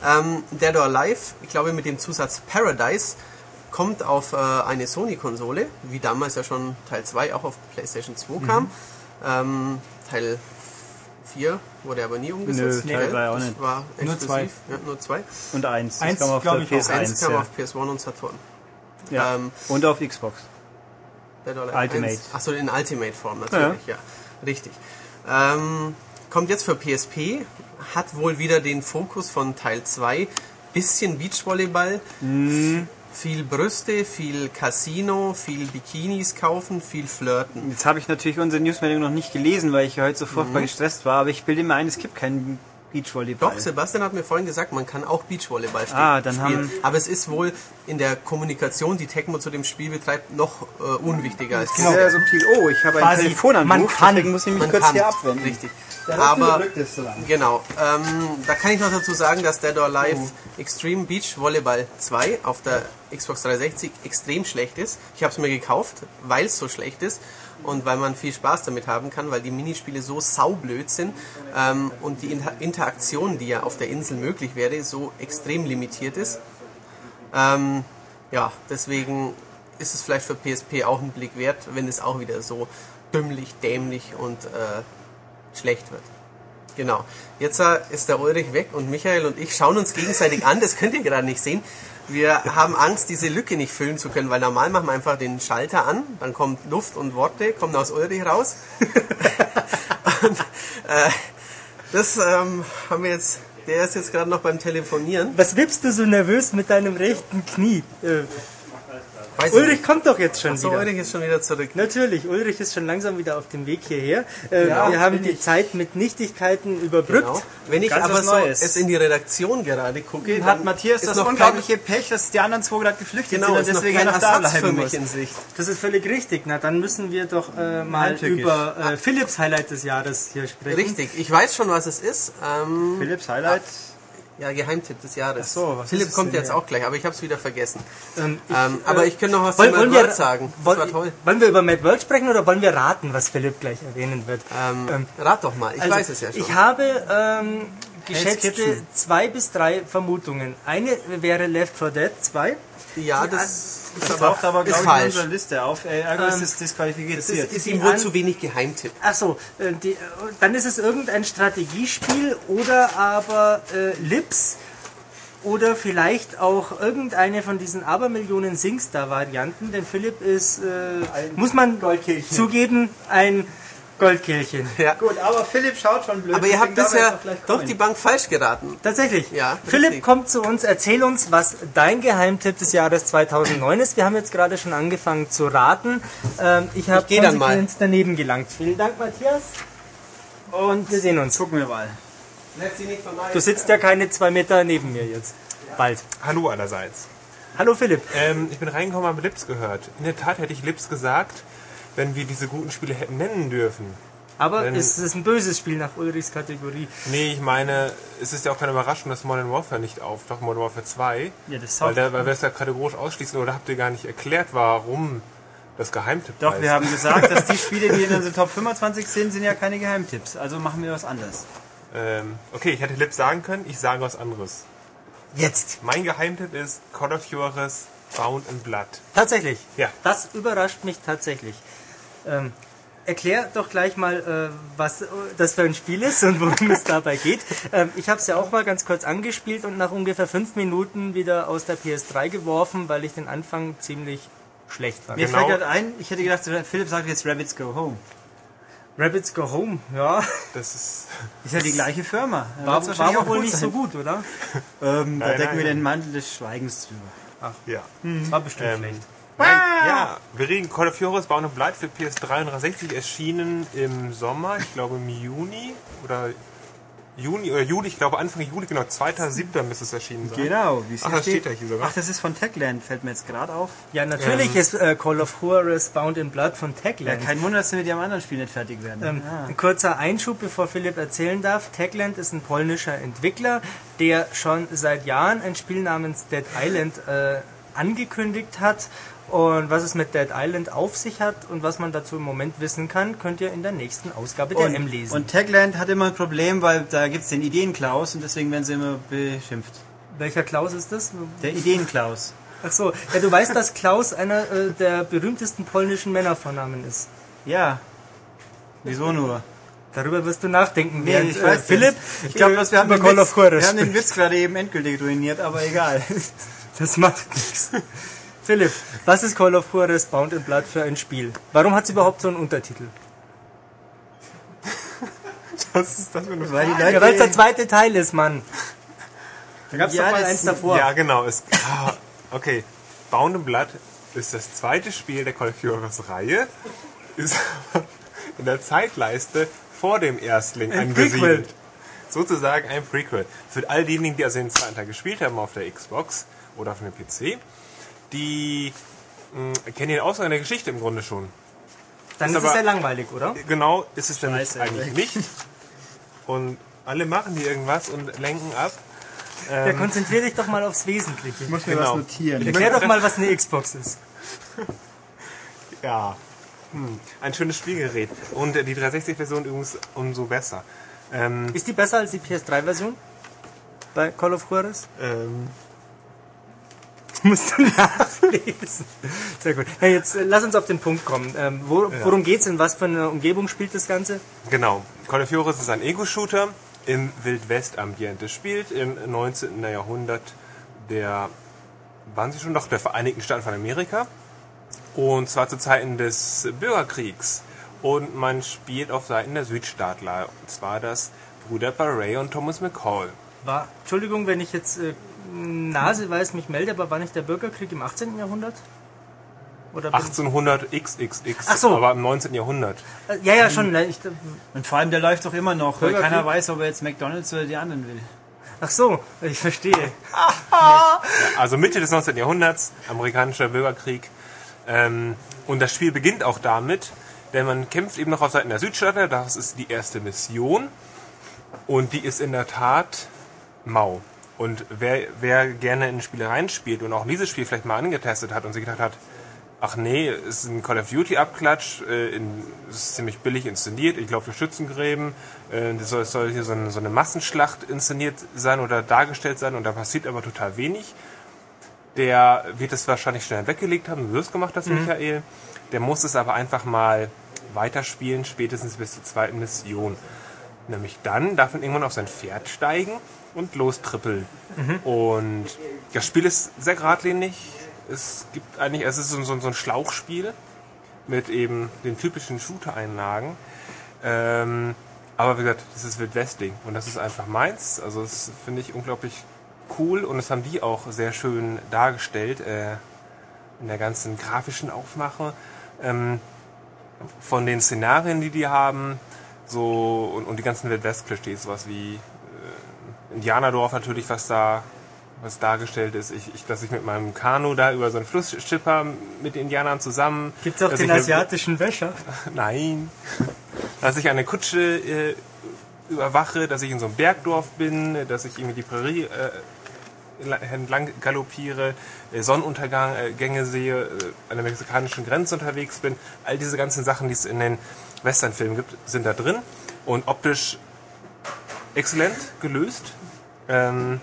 Ähm, Dead or Alive, ich glaube mit dem Zusatz Paradise, kommt auf äh, eine Sony-Konsole, wie damals ja schon Teil 2 auch auf PlayStation 2
Mhm.
kam. Ähm, Teil 4 wurde aber nie umgesetzt.
Nö, Teil
gell?
drei auch
Das
nicht.
War
Nur
exklusiv.
zwei.
Ja, nur zwei.
Und eins.
Eins,
das kam auf
glaub
der
ich, auch.
PS1.
Eins kam
ja.
auf PS1 und Saturn.
Ja.
Ähm,
und auf Xbox.
Dead or Alive
Ultimate.
1. Achso, in Ultimate Form natürlich, ja. Richtig. Ähm, kommt jetzt für PSP, hat wohl wieder den Fokus von Teil 2, bisschen Beachvolleyball,
Mhm.
viel Brüste, viel Casino, viel Bikinis kaufen, viel Flirten.
Jetzt habe ich natürlich unsere Newsmeldung noch nicht gelesen, weil ich heute so furchtbar gestresst war, aber ich bilde mir ein, es gibt keinen Beachvolleyball.
Doch, Sebastian hat mir vorhin gesagt, man kann auch Beachvolleyball spielen.
Ah, dann
spielen.
haben-
Aber es ist wohl in der Kommunikation, die Tecmo zu dem Spiel betreibt, noch äh, unwichtiger als
Genau. Sehr subtil. Oh, ich habe einen Telefonanruf,
man kann.
deswegen muss ich mich
Man
kurz
kann.
hier abwenden.
Richtig. Aber genau, ähm, da kann ich noch dazu sagen, dass Dead or Alive Extreme Beach Volleyball 2 auf der Xbox 360 extrem schlecht ist. Ich habe es mir gekauft, weil es so schlecht ist und weil man viel Spaß damit haben kann, weil die Minispiele so saublöd sind ähm, und die Inter Interaktion, die ja auf der Insel möglich wäre, so extrem limitiert ist. Ähm, ja, deswegen ist es vielleicht für PSP auch ein Blick wert, wenn es auch wieder so dümmlich, dämlich und äh, schlecht wird. Genau. Jetzt äh, ist der Ulrich weg und Michael und ich schauen uns gegenseitig an. Das könnt ihr gerade nicht sehen. Wir haben Angst, diese Lücke nicht füllen zu können, weil normal machen wir einfach den Schalter an, dann kommt Luft und Worte, kommen aus Ulrich raus. (laughs) und, äh, das ähm, haben wir jetzt, der ist jetzt gerade noch beim Telefonieren.
Was wippst du so nervös mit deinem rechten Knie? Äh,
Weiß ich
Ulrich kommt doch jetzt schon
So,
wieder.
Ulrich ist schon wieder zurück.
Natürlich, Ulrich ist schon langsam wieder auf dem Weg hierher. Äh,
Ja,
wir haben die
ich.
Zeit mit Nichtigkeiten überbrückt.
Genau. Wenn ich
Ganz
aber so es in die Redaktion gerade gucke,
Hat
dann
Matthias
ist
das
noch
unglaubliche Pech, dass die anderen zwei gerade geflüchtet
genau,
sind
ist
und
noch
deswegen er noch da
Ersatz für
bleiben
mich
muss.
in Sicht.
Das ist völlig richtig. Na, dann müssen wir doch äh, mal
Heimtückisch.
über äh, Philips Highlight des Jahres hier sprechen.
Richtig, ich weiß schon, was es ist. Ähm,
Philips Highlight.
Ja, Geheimtipp des Jahres.
Ach so, was
Philipp kommt
denn
jetzt
hier?
auch gleich, aber ich habe es wieder vergessen.
Ähm, ich,
Ähm, aber ich könnte noch was
wollen,
zu Mad World sagen. Das
wollen,
war toll.
wollen wir über Mad World sprechen oder wollen wir raten, was Philipp gleich erwähnen wird?
Ähm,
Ähm,
rat doch mal, ich
Also,
weiß es ja schon.
Ich habe ähm, geschätzte zwei bis drei Vermutungen. Eine wäre Left 4 Dead 2.
ja, das
Das
ist
taucht aber,
ist
glaube ich, in
falsch.
unserer Liste auf. Äh, ist
Ähm,
es disqualifiziert.
Es ist, ist ihm wohl zu wenig Geheimtipp.
Ach so, äh, die, äh, dann ist es irgendein Strategiespiel oder aber äh, Lips oder vielleicht auch irgendeine von diesen Abermillionen Singstar-Varianten, denn Philipp ist, äh, muss man zugeben, ein Goldkehlchen.
Ja.
Gut, aber Philipp schaut schon blöd.
Aber ihr habt
er
bisher doch die Bank falsch geraten.
Tatsächlich.
Ja,
Philipp
richtig.
kommt zu uns, erzähl uns, was dein Geheimtipp des Jahres 2009 ist. Wir haben jetzt gerade schon angefangen zu raten. Ähm, ich habe konsequent daneben gelangt. Vielen Dank, Matthias. Und wir sehen uns.
Gucken wir mal.
Du sitzt ja keine zwei Meter neben mir jetzt. Bald.
Hallo allerseits.
Hallo Philipp.
Ähm, ich bin reingekommen, habe Lips gehört. In der Tat hätte ich Lips gesagt, wenn wir diese guten Spiele hätten nennen dürfen.
Aber es ist ein böses Spiel nach Ulrichs Kategorie.
Nee, ich meine, es ist ja auch keine Überraschung, dass Modern Warfare nicht auftaucht, Modern Warfare 2.
Ja, das
weil, der, weil wir es ja kategorisch ausschließen, oder habt ihr gar nicht erklärt, warum das Geheimtipp
Doch,
heißt?
wir haben gesagt, dass die Spiele, die in (laughs) unseren Top 25 sind, sind ja keine Geheimtipps. Also machen wir was anderes.
Ähm, okay, ich hätte Lips sagen können, ich sage was anderes.
Jetzt.
Mein Geheimtipp ist Call of Juarez Bound and Blood.
Tatsächlich.
Ja.
Das überrascht mich tatsächlich. Ähm, erklär doch gleich mal, äh, was äh, das für ein Spiel ist und worum es dabei geht. Ähm, ich habe es ja auch mal ganz kurz angespielt und nach ungefähr fünf Minuten wieder aus der PS3 geworfen, weil ich den Anfang ziemlich schlecht fand.
Mir
Genau.
fällt gerade ein, ich hätte gedacht, Philipp sagt jetzt Rabbits Go Home.
Rabbits Go Home, ja,
Das ist.
Ist ja die gleiche Firma. Da
war, war
auch
wohl nicht
sein.
so gut, oder?
Ähm, da
Nein,
decken wir
nein.
den Mantel des Schweigens drüber.
Ja.
War bestimmt
Ähm,
schlecht.
Nein, ja, wir reden Call of Juarez Bound and Blood für PS3 und 360 erschienen im Sommer, ich glaube im Juni oder Juni oder Juli, ich glaube Anfang Juli, genau, 2.7. müsste es erschienen sein.
Genau, wie es
Ach,
hier
das steht ja hier sogar.
Ach, das ist von Techland, fällt mir jetzt gerade auf.
Ja, natürlich ist äh, Call of Juarez Bound in Blood von
Ja,
Techland.
kein Wunder, dass wir mit dem anderen Spiel nicht fertig werden.
Ähm,
Ah.
Ein kurzer Einschub, bevor Philipp erzählen darf. Techland ist ein polnischer Entwickler, der schon seit Jahren ein Spiel namens Dead Island äh, angekündigt hat. Und was es mit Dead Island auf sich hat und was man dazu im Moment wissen kann, könnt ihr in der nächsten Ausgabe der M lesen.
und Techland hat immer ein Problem, weil da gibt es den Ideenklaus und deswegen werden sie immer beschimpft.
Welcher Klaus ist das?
Der Ideenklaus.
Ach so, ja, du weißt, dass Klaus einer äh, der berühmtesten polnischen Männervornamen ist.
Ja. Wieso nur?
Darüber wirst du nachdenken,
Nee,
während
ich weiß
äh, Philipp.
Ich glaube,
äh,
dass wir haben den,
Call
Witz, wir haben den. Witz gerade eben endgültig ruiniert, aber egal.
Das macht nichts. (laughs) Philipp, was ist Call of Juarez Bound in Blood für ein Spiel? Warum hat es überhaupt so einen Untertitel? (laughs)
Was ist das für eine
Weil die
Ja, weil es der zweite Teil ist, Mann. Da gab es
Ja,
doch mal eins davor.
Ja, genau. Es, ah, okay. Bound and Blood ist das zweite Spiel der Call of Duty Reihe. Ist in der Zeitleiste vor dem Erstling
Ein
angesiedelt.
Prequel.
Sozusagen ein Prequel. Für all diejenigen, die also den zweiten Teil gespielt haben auf der Xbox oder auf dem PC, die mh, kennen den Ausgang der Geschichte im Grunde schon.
Dann
Ist
ist es
aber-
sehr langweilig, oder?
Genau ist es dann
Scheiße,
eigentlich nicht. Und alle machen hier irgendwas und lenken ab.
Ja, konzentrier dich doch mal aufs Wesentliche.
Ich muss mir
Genau.
was notieren.
Erklär doch mal, was eine Xbox ist. (laughs)
Ja. Hm. Ein schönes Spielgerät. Und die 360-Version übrigens umso besser. Ähm,
Ist die besser als die PS3-Version? Bei Call of Juarez?
ähm,
Musst du (laughs) nachlesen. Sehr gut. Hey, jetzt äh, lass uns auf den Punkt kommen. Ähm, wo, worum geht's? In was für einer Umgebung spielt das Ganze?
genau. Call of Duty ist ein Ego-Shooter im Wildwest-Ambiente. Spielt im 19. Jahrhundert der, waren sie schon doch, der Vereinigten Staaten von Amerika. Und zwar zu Zeiten des Bürgerkriegs. Und man spielt auf Seiten der Südstaatler. Und zwar das Brüder Ray und Thomas McCall.
War, Entschuldigung, wenn ich jetzt äh, naseweis mich melde, aber war nicht der Bürgerkrieg im 18. Jahrhundert? Oder bin-
1800 XXX,
Ach so.
aber im 19. Jahrhundert.
Äh, ja, ja, schon. ne, Ich,
Und vor allem, der läuft doch immer noch, weil keiner weiß, ob er jetzt McDonalds oder die anderen will.
ach so, ich verstehe. (laughs)
Also Mitte des 19. Jahrhunderts, amerikanischer Bürgerkrieg. Ähm, und das Spiel beginnt auch damit, denn man kämpft eben noch auf Seiten der Südstaater. Das ist die erste Mission. Und die ist in der Tat mau. Und wer, wer gerne in Spiele reinspielt und auch dieses Spiel vielleicht mal angetestet hat und sich gedacht hat, ach nee, es ist ein Call of Duty Abklatsch, äh, in, es ist ziemlich billig inszeniert, ich glaube für Schützengräben, äh, das soll, es soll hier so eine, so eine Massenschlacht inszeniert sein oder dargestellt sein und da passiert aber total wenig. Der wird es wahrscheinlich schnell weggelegt haben, du wirst gemacht hast, Michael. Der muss es aber einfach mal weiterspielen, spätestens bis zur zweiten Mission. Nämlich dann darf man irgendwann auf sein Pferd steigen und lostrippeln. Und das Spiel ist sehr geradlinig. Es gibt eigentlich, es ist so, so, so ein Schlauchspiel mit eben den typischen Shooter-Einlagen. Ähm, aber wie gesagt, das ist Wildwesting und das ist einfach meins. Also das finde ich unglaublich cool und das haben die auch sehr schön dargestellt äh, in der ganzen grafischen Aufmache. Ähm, von den Szenarien, die die haben, so und, und die ganzen Wildwest-Klischees, sowas wie Indianerdorf natürlich, was da was dargestellt ist. Ich, ich, dass ich mit meinem Kanu da über so einen Fluss schipper mit den Indianern zusammen.
Gibt's auch den asiatischen Wäscher? (laughs)
Nein. Dass ich eine Kutsche äh, überwache, dass ich in so einem Bergdorf bin, dass ich irgendwie die Prärie äh, entlang galoppiere, äh, Sonnenuntergänge sehe, äh, an der mexikanischen Grenze unterwegs bin. All diese ganzen Sachen, die es in den Westernfilmen gibt, sind da drin und optisch exzellent gelöst. Ähm,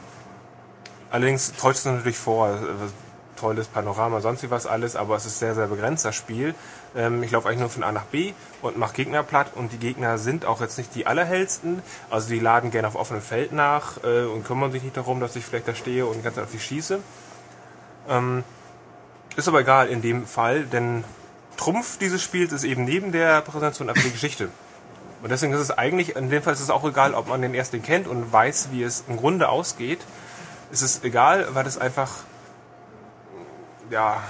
allerdings täuscht es natürlich vor, äh, tolles Panorama, sonst wie was alles, aber es ist sehr, sehr begrenzt, das Spiel. Ähm, ich laufe eigentlich nur von A nach B und mache Gegner platt und die Gegner sind auch jetzt nicht die allerhellsten. Also die laden gerne auf offenem Feld nach äh, und kümmern sich nicht darum, dass ich vielleicht da stehe und die ganze Zeit auf die schieße. Ähm, ist aber egal in dem Fall, denn Trumpf dieses Spiels ist eben neben der Präsentation einfach die Geschichte. Und deswegen ist es eigentlich, in dem Fall ist es auch egal, ob man den ersten kennt und weiß, wie es im Grunde ausgeht. Es ist egal, weil es einfach ja,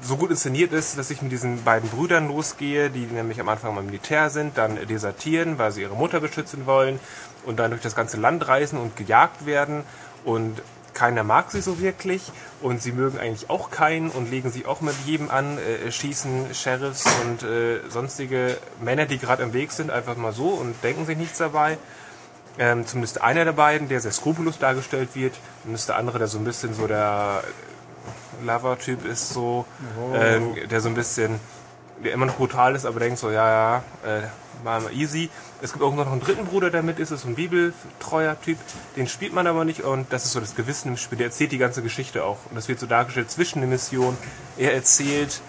so gut inszeniert ist, dass ich mit diesen beiden Brüdern losgehe, die nämlich am Anfang im Militär sind, dann desertieren, weil sie ihre Mutter beschützen wollen und dann durch das ganze Land reisen und gejagt werden und keiner mag sie so wirklich und sie mögen eigentlich auch keinen und legen sich auch mit jedem an, äh, schießen Sheriffs und äh, sonstige Männer, die gerade im Weg sind, einfach mal so und denken sich nichts dabei. Ähm, zumindest einer der beiden, der sehr skrupellos dargestellt wird, und ist der andere, der so ein bisschen so der Lover-Typ ist, so, ähm, der so ein bisschen, der immer noch brutal ist, aber denkt so, ja, ja, äh, mal easy. Es gibt auch noch einen dritten Bruder, der mit ist, ist so ein bibeltreuer Typ, den spielt man aber nicht und das ist so das Gewissen im Spiel. Der erzählt die ganze Geschichte auch und das wird so dargestellt zwischen den Missionen. Er erzählt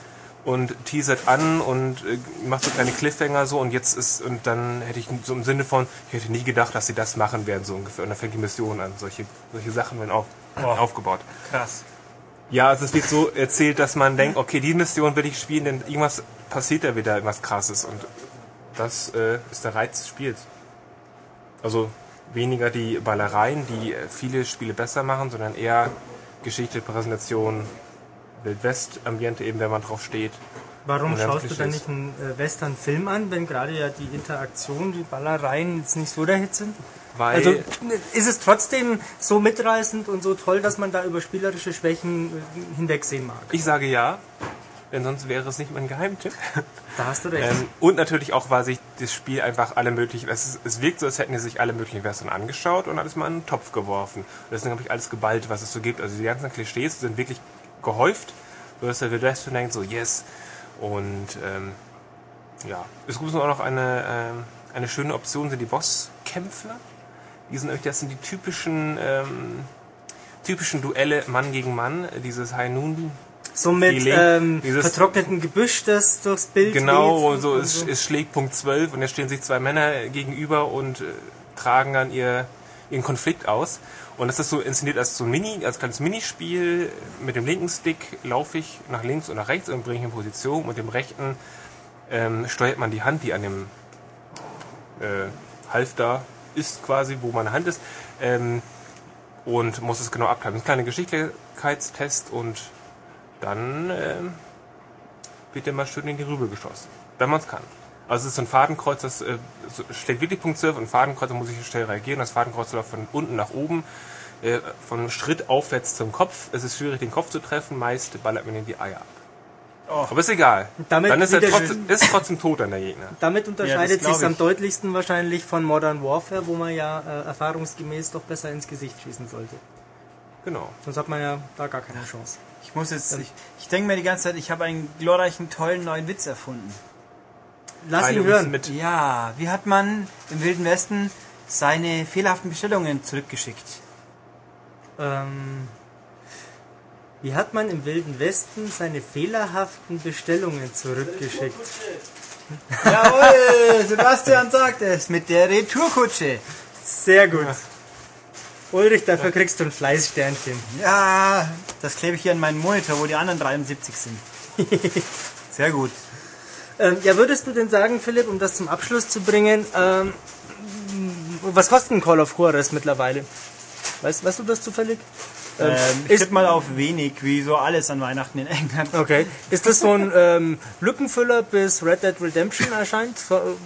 und teasert an und äh, macht so kleine Cliffhanger so und jetzt ist und dann hätte ich so im Sinne von ich hätte nie gedacht, dass sie das machen werden so ungefähr und dann fängt die Mission an. Solche solche Sachen werden auf, aufgebaut.
Krass.
Ja, also es wird so erzählt, dass man denkt, okay, die Mission will ich spielen, denn irgendwas passiert da wieder, irgendwas krasses und das äh, ist der Reiz des Spiels. Also weniger die Ballereien, die viele Spiele besser machen, sondern eher Geschichte, Präsentation, Wildwest-Ambiente eben, wenn man drauf steht.
Warum schaust du dann
Klischees.
nicht einen äh, Western-Film an, wenn gerade ja die Interaktion, die Ballereien jetzt nicht so der Hit sind?
Weil
Also ist es trotzdem so mitreißend und so toll, dass man da über spielerische Schwächen äh, hinwegsehen mag?
ich sage ja, denn sonst wäre es nicht mein Geheimtipp. (laughs)
Da hast du recht.
Ähm, und natürlich auch, weil sich das Spiel einfach alle möglichen, es, es wirkt so, als hätten die sich alle möglichen Western angeschaut und alles mal in einen Topf geworfen. Und das ist, glaube ich, alles geballt, was es so gibt. Also die ganzen Klischees sind wirklich gehäuft, so dass der Western denkt, so yes. Und ähm, ja, es gibt auch noch eine, ähm, eine schöne Option, sind die Bosskämpfe. Die sind, das sind die typischen, ähm, typischen Duelle Mann gegen Mann, dieses High Noon
so mit ähm,
dieses-
vertrocknetem Gebüsch, das durchs Bild
Genau,
weht
so es, es schlägt Punkt 12 und da stehen sich zwei Männer gegenüber und äh, tragen dann ihr, ihren Konflikt aus. Und das ist so inszeniert als so ein Mini, als kleines Minispiel. Mit dem linken Stick laufe ich nach links und nach rechts und bringe ich in Position. Und mit dem rechten ähm, steuert man die Hand, die an dem äh, Halfter ist quasi, wo meine Hand ist. Ähm, und muss es genau abteilen. Ein kleiner Geschicklichkeitstest und dann ähm, wird der mal schön in die Rübe geschossen, wenn man es kann. Also es ist so ein Fadenkreuz, das äh, wirklich Punkt 12 und Fadenkreuz, da muss ich schnell reagieren. Das Fadenkreuz läuft von unten nach oben, äh, von Schritt aufwärts zum Kopf. Es ist schwierig, den Kopf zu treffen, meist ballert man in die Eier ab.
Oh.
Aber ist egal.
Damit
Dann ist er trotzdem, ist trotzdem tot an der Gegner.
Damit
Ja,
unterscheidet
das glaub
sich am
ich.
deutlichsten wahrscheinlich von Modern Warfare, wo man ja äh, erfahrungsgemäß doch besser ins Gesicht schießen sollte.
Genau.
Sonst hat man ja da gar keine Chance.
Ich muss jetzt, ich, ich denke mir die ganze Zeit, ich habe einen glorreichen, tollen neuen Witz erfunden.
Lass
Teile
ihn hören.
Mit.
Ja, wie hat man im Wilden Westen seine fehlerhaften Bestellungen zurückgeschickt?
Ähm, wie hat man im Wilden Westen seine fehlerhaften Bestellungen zurückgeschickt?
Jawohl, Sebastian sagt es, mit der Retourkutsche.
Sehr gut. Ulrich, dafür kriegst du ein Fleißsternchen.
Ja, das klebe ich hier an meinen Monitor, wo die anderen 73 sind. (laughs) Sehr gut.
Ähm, ja, würdest du denn sagen, Philipp, um das zum Abschluss zu bringen, ähm, was kostet ein Call of Juarez mittlerweile? Weißt, weißt du das zufällig?
Ähm, ich
ist-
tippe mal auf wenig, wie so alles an Weihnachten in England.
Okay. Ist das so ein ähm, Lückenfüller bis Red Dead Redemption erscheint?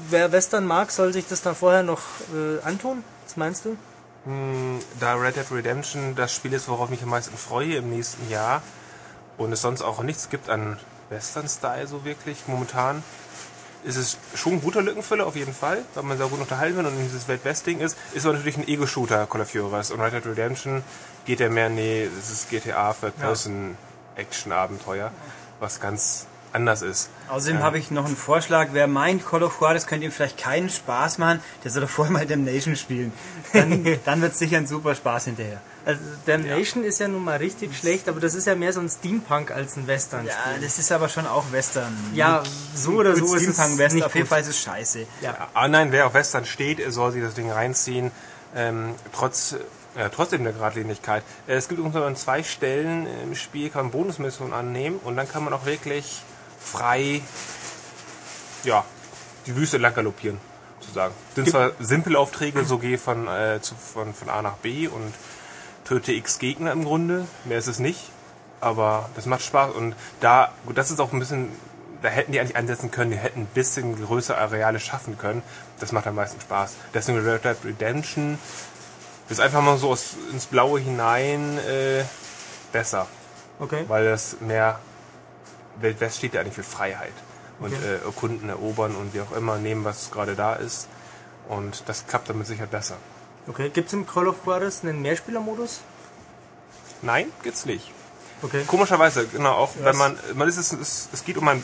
Wer Western mag, soll sich das dann vorher noch äh, antun? Was meinst du?
Da Red Dead Redemption das Spiel ist, worauf ich mich am meisten freue im nächsten Jahr und es sonst auch nichts gibt an Western-Style so wirklich momentan, ist es schon ein guter Lückenfüller auf jeden Fall, weil man sehr gut unterhalten wird und dieses Welt-West-Ding ist. Ist aber natürlich ein Ego-Shooter, Call of Juarez. Und Red Dead Redemption geht ja mehr, nee, es ist GTA Third-Person-Action-Abenteuer, was ganz anders ist.
Außerdem habe ich noch einen Vorschlag. Wer meint, Call of Juarez könnte ihm vielleicht keinen Spaß machen, der soll doch vorher mal Damnation spielen. Dann, (laughs) dann wird es sicher ein super Spaß hinterher.
Also Damnation ist ja nun mal richtig schlecht, aber das ist ja mehr so ein Steampunk als ein Western.
Ja, das ist aber schon auch Western.
Ja, so oder
Gut,
so ist es
Steampunk-Western.
nicht
Auf jeden. Fall ist es scheiße.
Ja.
Ah nein, wer auf Western steht, soll sich das Ding reinziehen. Ähm, trotz, äh, trotzdem der Geradlinigkeit. Äh, es gibt ungefähr an zwei Stellen im Spiel, kann man Bonusmissionen annehmen und dann kann man auch wirklich frei ja, die Wüste lang galoppieren, sozusagen. Sind zwar simple Aufträge, so geh von, äh, zu, von, von A nach B und töte x Gegner im Grunde. Mehr ist es nicht. Aber das macht Spaß und da, gut, das ist auch ein bisschen, da hätten die eigentlich einsetzen können, die hätten ein bisschen größere Areale schaffen können. Das macht am meisten Spaß. Deswegen Red Dead Redemption ist einfach mal so aus, ins Blaue hinein äh, besser,
Okay.
weil das mehr Welt West steht ja eigentlich für Freiheit und
Okay.
äh, erkunden, erobern und wie auch immer nehmen, was gerade da ist. Und das klappt damit sicher besser.
Okay. Gibt es im Call of Juarez einen Mehrspielermodus?
Nein, gibt's nicht.
Okay.
Komischerweise, genau, auch wenn man, man ist es, es, es geht um ein,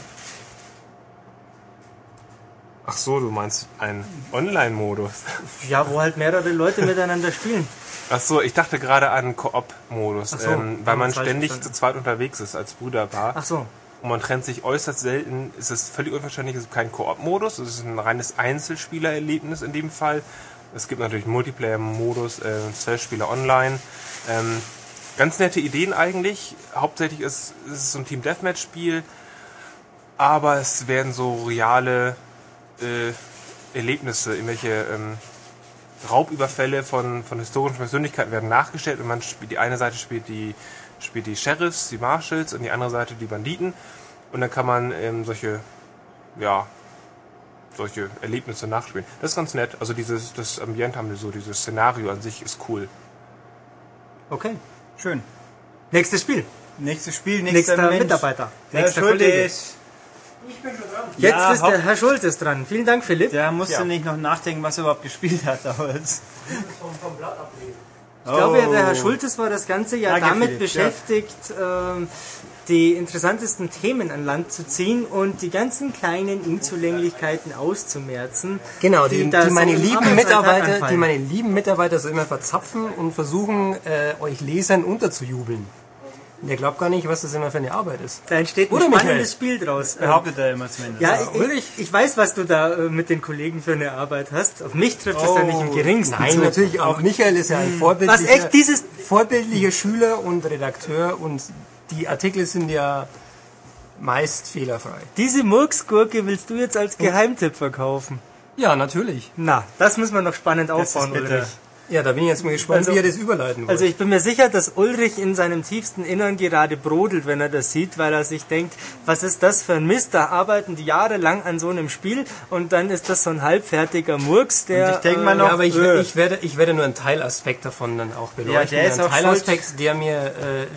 ach so, du meinst einen Online-Modus. (laughs)
Ja, wo halt mehrere Leute miteinander spielen.
Ach so, ich dachte gerade an Koop-Modus,
so,
ähm, weil man ständig zu zweit unterwegs ist als Brüderpaar
Ach so.
Und man trennt sich äußerst selten. Es ist völlig unverständlich, es ist kein Koop-Modus, es ist ein reines Einzelspielererlebnis in dem Fall. Es gibt natürlich Multiplayer-Modus, äh, zwölf Spieler online. Ähm, ganz nette Ideen eigentlich. Hauptsächlich ist, ist es so ein Team-Deathmatch-Spiel, aber es werden so reale äh, Erlebnisse, irgendwelche ähm, Raubüberfälle von, von historischen Persönlichkeiten werden nachgestellt und man spielt, die eine Seite spielt die, spielt die Sheriffs, die Marshals und die andere Seite die Banditen. Und dann kann man ähm, solche, ja, solche Erlebnisse nachspielen. Das ist ganz nett. Also dieses, das Ambiente haben wir so, dieses Szenario an sich ist cool.
Okay.
Schön.
Nächstes Spiel.
Nächstes Spiel, nächster,
Nächster. Mitarbeiter. Nächster
Schulte
Kollege.
ist.
Jetzt
Ja,
ist der Herr Schultes dran. Vielen Dank, Philipp.
Der musste
Ja.
nicht noch nachdenken, was er überhaupt gespielt hat damals.
Ich glaube, der Herr Schultes war das ganze Jahr
Danke,
damit
Philipp,
beschäftigt, ähm, die interessantesten Themen an Land zu ziehen und die ganzen kleinen Unzulänglichkeiten auszumerzen.
Genau, die, die,
so
meine lieben Mitarbeiter, die meine lieben Mitarbeiter so immer verzapfen und versuchen, äh, euch Lesern unterzujubeln. Ihr glaubt gar nicht, was das immer für eine Arbeit ist.
Da entsteht ein
Oder, Michael?
spannendes Spiel draus.
Behauptet er immer zumindest.
Ja, ich, ich weiß, was du da äh, mit den Kollegen für eine Arbeit hast. Auf mich trifft das ja nicht im geringsten
Nein, natürlich auch. Michael ist ja ein
Was
vorbildlicher,
echt dieses
vorbildlicher Schüler und Redakteur und die Artikel sind ja meist fehlerfrei.
Diese Murksgurke willst du jetzt als Geheimtipp verkaufen?
Ja, natürlich.
Na, das müssen wir noch spannend
Das ist
aufbauen,
bitter.
Ulrich.
Ja, da bin ich jetzt mal gespannt,
Also-
wie ihr das überleiten wollt.
Also ich bin mir sicher, dass Ulrich in seinem tiefsten Innern gerade brodelt, wenn er das sieht, weil er sich denkt, was ist das für ein Mist? Da arbeiten die jahrelang an so einem Spiel und dann ist das so ein halbfertiger Murks, der...
Und ich denk mal
äh,
noch-
Ja, aber ich,
Äh.
ich, werde, ich werde nur einen Teilaspekt davon dann auch beleuchten.
Ja, der ist
ein Teilaspekt, der mir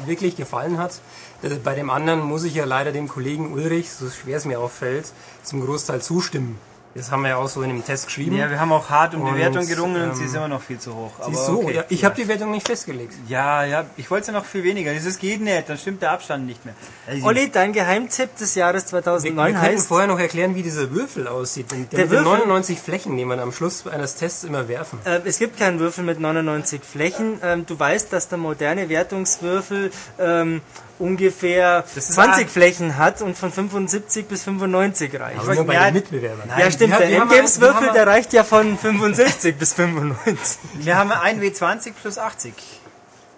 äh, wirklich gefallen hat. Äh, Bei dem anderen muss ich ja leider dem Kollegen Ulrich, so schwer es mir auffällt, zum Großteil zustimmen. Das haben wir ja auch so in dem Test geschrieben.
Ja, wir haben auch hart um die
Und,
Wertung gerungen und
ähm,
sie ist immer noch viel zu hoch. Aber
Siehst du,
okay.
ja, ich habe die Wertung nicht festgelegt.
Ja, ja, ich wollte ja noch viel weniger. Dieses geht nicht, dann stimmt der Abstand nicht mehr. Also,
Olli, dein Geheimtipp des Jahres
Wir,
2009
wir könnten
heißt...
vorher noch erklären, wie dieser Würfel aussieht. Der,
Der
mit den
Würfel?
99 Flächen, die man am Schluss eines Tests immer werfen.
Äh, es gibt keinen Würfel mit 99 Flächen. Ähm, du weißt, dass der moderne Wertungswürfel ähm, ungefähr
ist
20
ein-
Flächen hat und von 75 bis 95 reicht.
Aber nur bei
ja,
den Mitbewerbern.
ja, stimmt. der Endgames-Würfel, der reicht ja von 65 (laughs) bis 95.
wir haben ein W20 plus 80.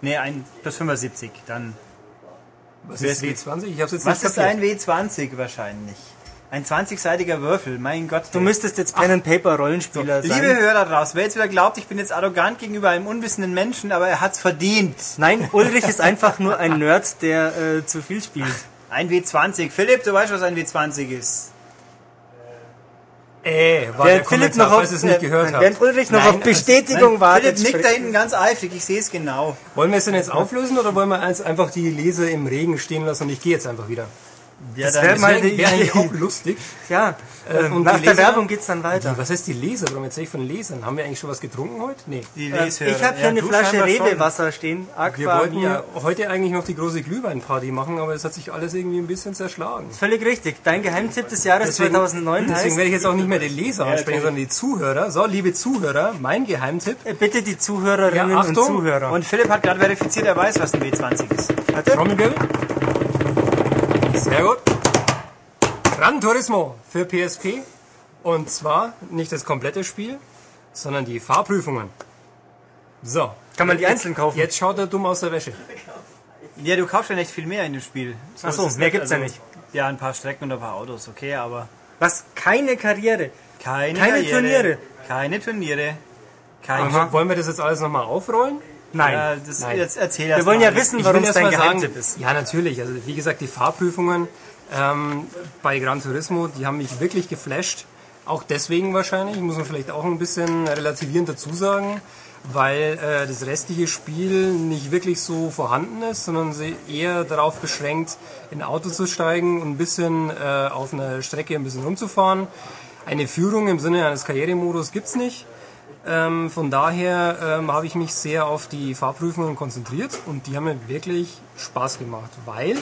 Nee, ein plus 75. Dann.
Was ist W20? Ich hab's jetzt
Was
nicht
ist ein W20 wahrscheinlich? Ein 20-seitiger Würfel, mein Gott.
Du müsstest jetzt Pen and Paper Rollenspieler sein.
Liebe Hörer draußen, wer jetzt wieder glaubt, ich bin jetzt arrogant gegenüber einem unwissenden Menschen, aber er hat's verdient.
Nein, Ulrich ist einfach nur ein Nerd, der äh, zu viel spielt.
Ein W20. Philipp, du weißt, was ein W20 ist.
Äh, war der
Während Philipp
Kommentar,
noch auf,
es nicht gehört habt.
während Ulrich noch
Nein,
auf Bestätigung
Nein,
wartet.
Philipp nickt da hinten ganz eifrig, ich sehe es genau.
Wollen wir es denn jetzt auflösen oder wollen wir einfach die Leser im Regen stehen lassen und ich gehe jetzt einfach wieder?
Ja,
Das
dann
wär
ist-
mal
Wäre
die
wär eigentlich
Idee.
auch lustig.
Ja,
Äh,
ähm,
und
nach
die
der
Leser-
Werbung geht's dann weiter.
Was heißt die Leser? Warum erzähle ich von Lesern? Haben wir eigentlich schon was getrunken heute? Nee.
die
Äh,
Leshörer.
ich habe hier
Ja,
eine Flasche. Rewe-Wasser stehen.
Wir
Aqua
wollten ja heute eigentlich noch die große Glühweinparty machen, aber es hat sich alles irgendwie ein bisschen zerschlagen.
Völlig richtig. Dein Geheimtipp des Jahres 2009
deswegen
heißt,
werde ich jetzt auch nicht mehr die Leser ansprechen, sondern die Zuhörer. So, liebe Zuhörer, mein Geheimtipp.
äh, bitte die Zuhörerinnen
Ja,
und
Achtung.
Zuhörer.
Und Philipp hat gerade verifiziert, er weiß, was ein W20 ist.
Trommelwirbel. Sehr gut. Gran Turismo für PSP. Und zwar nicht das komplette Spiel, sondern die Fahrprüfungen. So.
Kann man die einzeln kaufen?
Jetzt schaut er dumm aus der Wäsche.
Ja, du kaufst ja nicht viel mehr in dem Spiel.
So,
es
mehr gibt's ja nicht.
Ja, ein paar Strecken und ein paar Autos, okay, aber
Was? Keine Karriere.
keine,
Keine
Karriere,
Turniere.
Keine Turniere. Kein
Aber wollen wir das jetzt alles nochmal aufrollen?
Nein.
Ja, das,
Nein.
Jetzt erzähl
Wir wollen
mal.
ja wissen,
Ich
warum es dein
mal
Geheimtipp
sagen,
ist.
Ja, natürlich. Also wie gesagt, die Fahrprüfungen ähm, bei Gran Turismo, die haben mich wirklich geflasht. Auch deswegen wahrscheinlich, muss man vielleicht auch ein bisschen relativierend dazu sagen, weil äh, das restliche Spiel nicht wirklich so vorhanden ist, sondern sie eher darauf beschränkt, in ein Auto zu steigen und ein bisschen äh, auf einer Strecke ein bisschen rumzufahren. Eine Führung im Sinne eines Karrieremodus gibt's nicht. Ähm, von daher ähm, habe ich mich sehr auf die Fahrprüfungen konzentriert und die haben mir wirklich Spaß gemacht, weil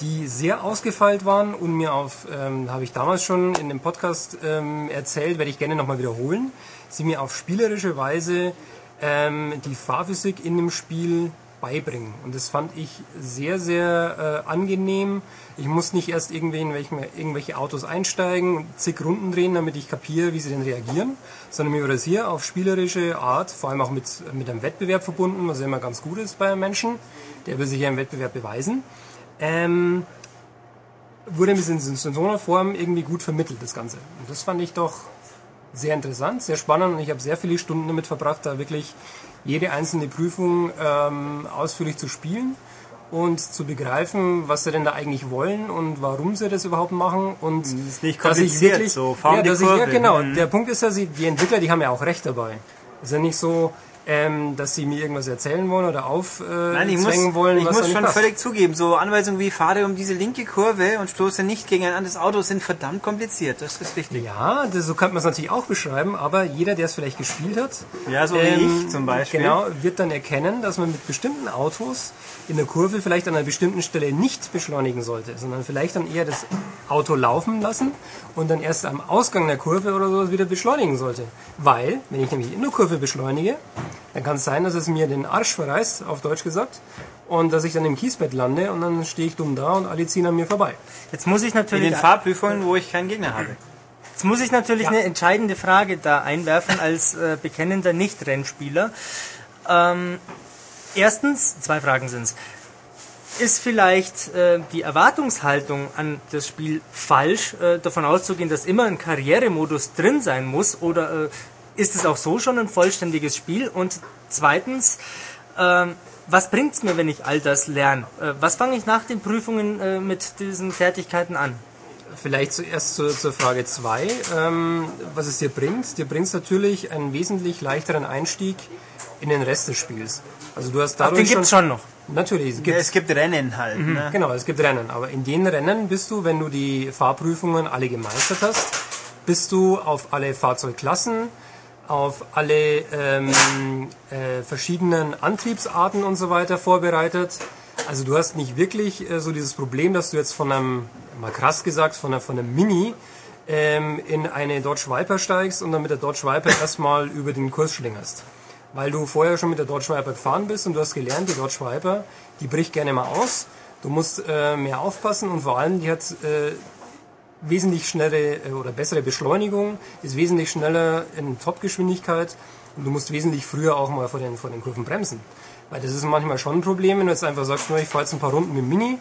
die sehr ausgefeilt waren und mir auf, ähm, habe ich damals schon in dem Podcast ähm, erzählt, werde ich gerne nochmal wiederholen, sie mir auf spielerische Weise ähm, die Fahrphysik in dem Spiel beibringen. Und das fand ich sehr, sehr äh, angenehm. Ich muss nicht erst irgendwie in welchen, irgendwelche Autos einsteigen und zig Runden drehen, damit ich kapiere, wie sie denn reagieren, sondern mir wird das hier auf spielerische Art, vor allem auch mit, mit einem Wettbewerb verbunden, was ja immer ganz gut ist bei einem Menschen, der will sich ja im Wettbewerb beweisen, ähm, wurde mir in so einer Form irgendwie gut vermittelt, das Ganze. Und das fand ich doch sehr interessant, sehr spannend und ich habe sehr viele Stunden damit verbracht, da wirklich jede einzelne Prüfung ähm, ausführlich zu spielen und zu begreifen, was sie denn da eigentlich wollen und warum sie das überhaupt machen und
ist nicht
dass ich wirklich
so, fahren
ja, dass ich, ja genau.
Mhm.
der Punkt ist ja die Entwickler die haben ja auch recht dabei. Ist ja nicht so ähm, dass sie mir irgendwas erzählen wollen oder aufzwängen äh,
Nein, ich muss,
wollen
ich
was
muss schon
passt.
völlig zugeben, so Anweisungen wie fahre um diese linke Kurve und stoße nicht gegen ein anderes Auto sind verdammt kompliziert. Das ist richtig.
ja, das, so könnte man es natürlich auch beschreiben, aber jeder, der es vielleicht gespielt hat,
Ja, so wie ich zum Beispiel.
Genau, wird dann erkennen, dass man mit bestimmten Autos in der Kurve vielleicht an einer bestimmten Stelle nicht beschleunigen sollte, sondern vielleicht dann eher das Auto laufen lassen und dann erst am Ausgang der Kurve oder sowas wieder beschleunigen sollte. Weil, wenn ich nämlich in der Kurve beschleunige, dann kann es sein, dass es mir den Arsch verreißt, auf Deutsch gesagt, und dass ich dann im Kiesbett lande und dann stehe ich dumm da und alle ziehen an mir vorbei.
Jetzt muss ich
In
natürlich,
den Fahrprüfungen, wo ich keinen Gegner habe.
jetzt muss ich natürlich eine entscheidende Frage da einwerfen als äh, bekennender Nicht-Rennspieler. Ähm, erstens, zwei Fragen sind's. Ist vielleicht äh, die Erwartungshaltung an das Spiel falsch, äh, davon auszugehen, dass immer ein Karrieremodus drin sein muss? Oder äh, ist es auch so schon ein vollständiges Spiel? Und zweitens, ähm, was bringt's mir, wenn ich all das lerne? Äh, was fange ich nach den Prüfungen äh, mit diesen Fertigkeiten an?
Vielleicht zuerst zur, zur Frage 2, ähm, was es dir bringt. Dir bringt es natürlich einen wesentlich leichteren Einstieg in den Rest des Spiels. Also du hast
Ach,
dadurch
den gibt's schon noch.
Natürlich, es
Ja,
gibt
es gibt Rennen halt. Ne?
Genau, es gibt Rennen. Aber in den Rennen bist du, wenn du die Fahrprüfungen alle gemeistert hast, bist du auf alle Fahrzeugklassen, auf alle ähm, äh, verschiedenen Antriebsarten und so weiter vorbereitet. Also du hast nicht wirklich äh, so dieses Problem, dass du jetzt von einem, mal krass gesagt, von, einer, von einem Mini ähm, in eine Dodge Viper steigst und dann mit der Dodge Viper erstmal über den Kurs schlingerst. Weil du vorher schon mit der Dodge Viper gefahren bist und du hast gelernt, die Dodge Viper, die bricht gerne mal aus. Du musst äh, mehr aufpassen und vor allem, die hat äh, wesentlich schnellere äh, oder bessere Beschleunigung, ist wesentlich schneller in Topgeschwindigkeit und du musst wesentlich früher auch mal vor den, vor den Kurven bremsen. Weil das ist manchmal schon ein Problem, wenn du jetzt einfach sagst, nur ich fahre jetzt ein paar Runden mit dem Mini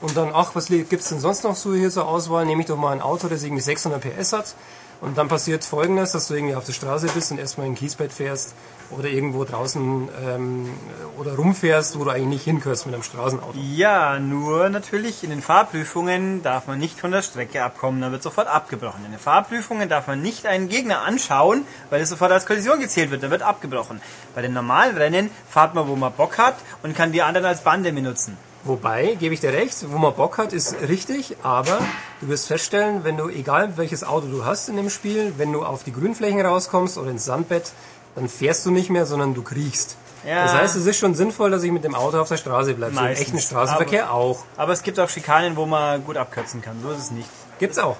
und dann, ach, was gibt's denn sonst noch so hier zur Auswahl? Nehme ich doch mal ein Auto, das irgendwie 600 PS hat und dann passiert folgendes, dass du irgendwie auf der Straße bist und erstmal in ein Kiesbett fährst oder irgendwo draußen ähm, oder rumfährst, wo du eigentlich nicht hinkörst mit einem Straßenauto.
Ja, nur natürlich in den Fahrprüfungen darf man nicht von der Strecke abkommen, dann wird sofort abgebrochen. In den Fahrprüfungen darf man nicht einen Gegner anschauen, weil es sofort als Kollision gezählt wird, dann wird abgebrochen. Bei den normalen Rennen fahrt man, wo man Bock hat und kann die anderen als Bande benutzen.
Wobei, gebe ich dir recht, wo man Bock hat, ist richtig, aber du wirst feststellen, wenn du, egal welches Auto du hast in dem Spiel, wenn du auf die Grünflächen rauskommst oder ins Sandbett, dann fährst du nicht mehr, sondern du kriechst.
Ja.
Das heißt, es ist schon sinnvoll, dass ich mit dem Auto auf der Straße bleibe. So im echten Straßenverkehr auch.
Aber es gibt auch Schikanen, wo man gut abkürzen kann, so ist es nicht.
Gibt's auch.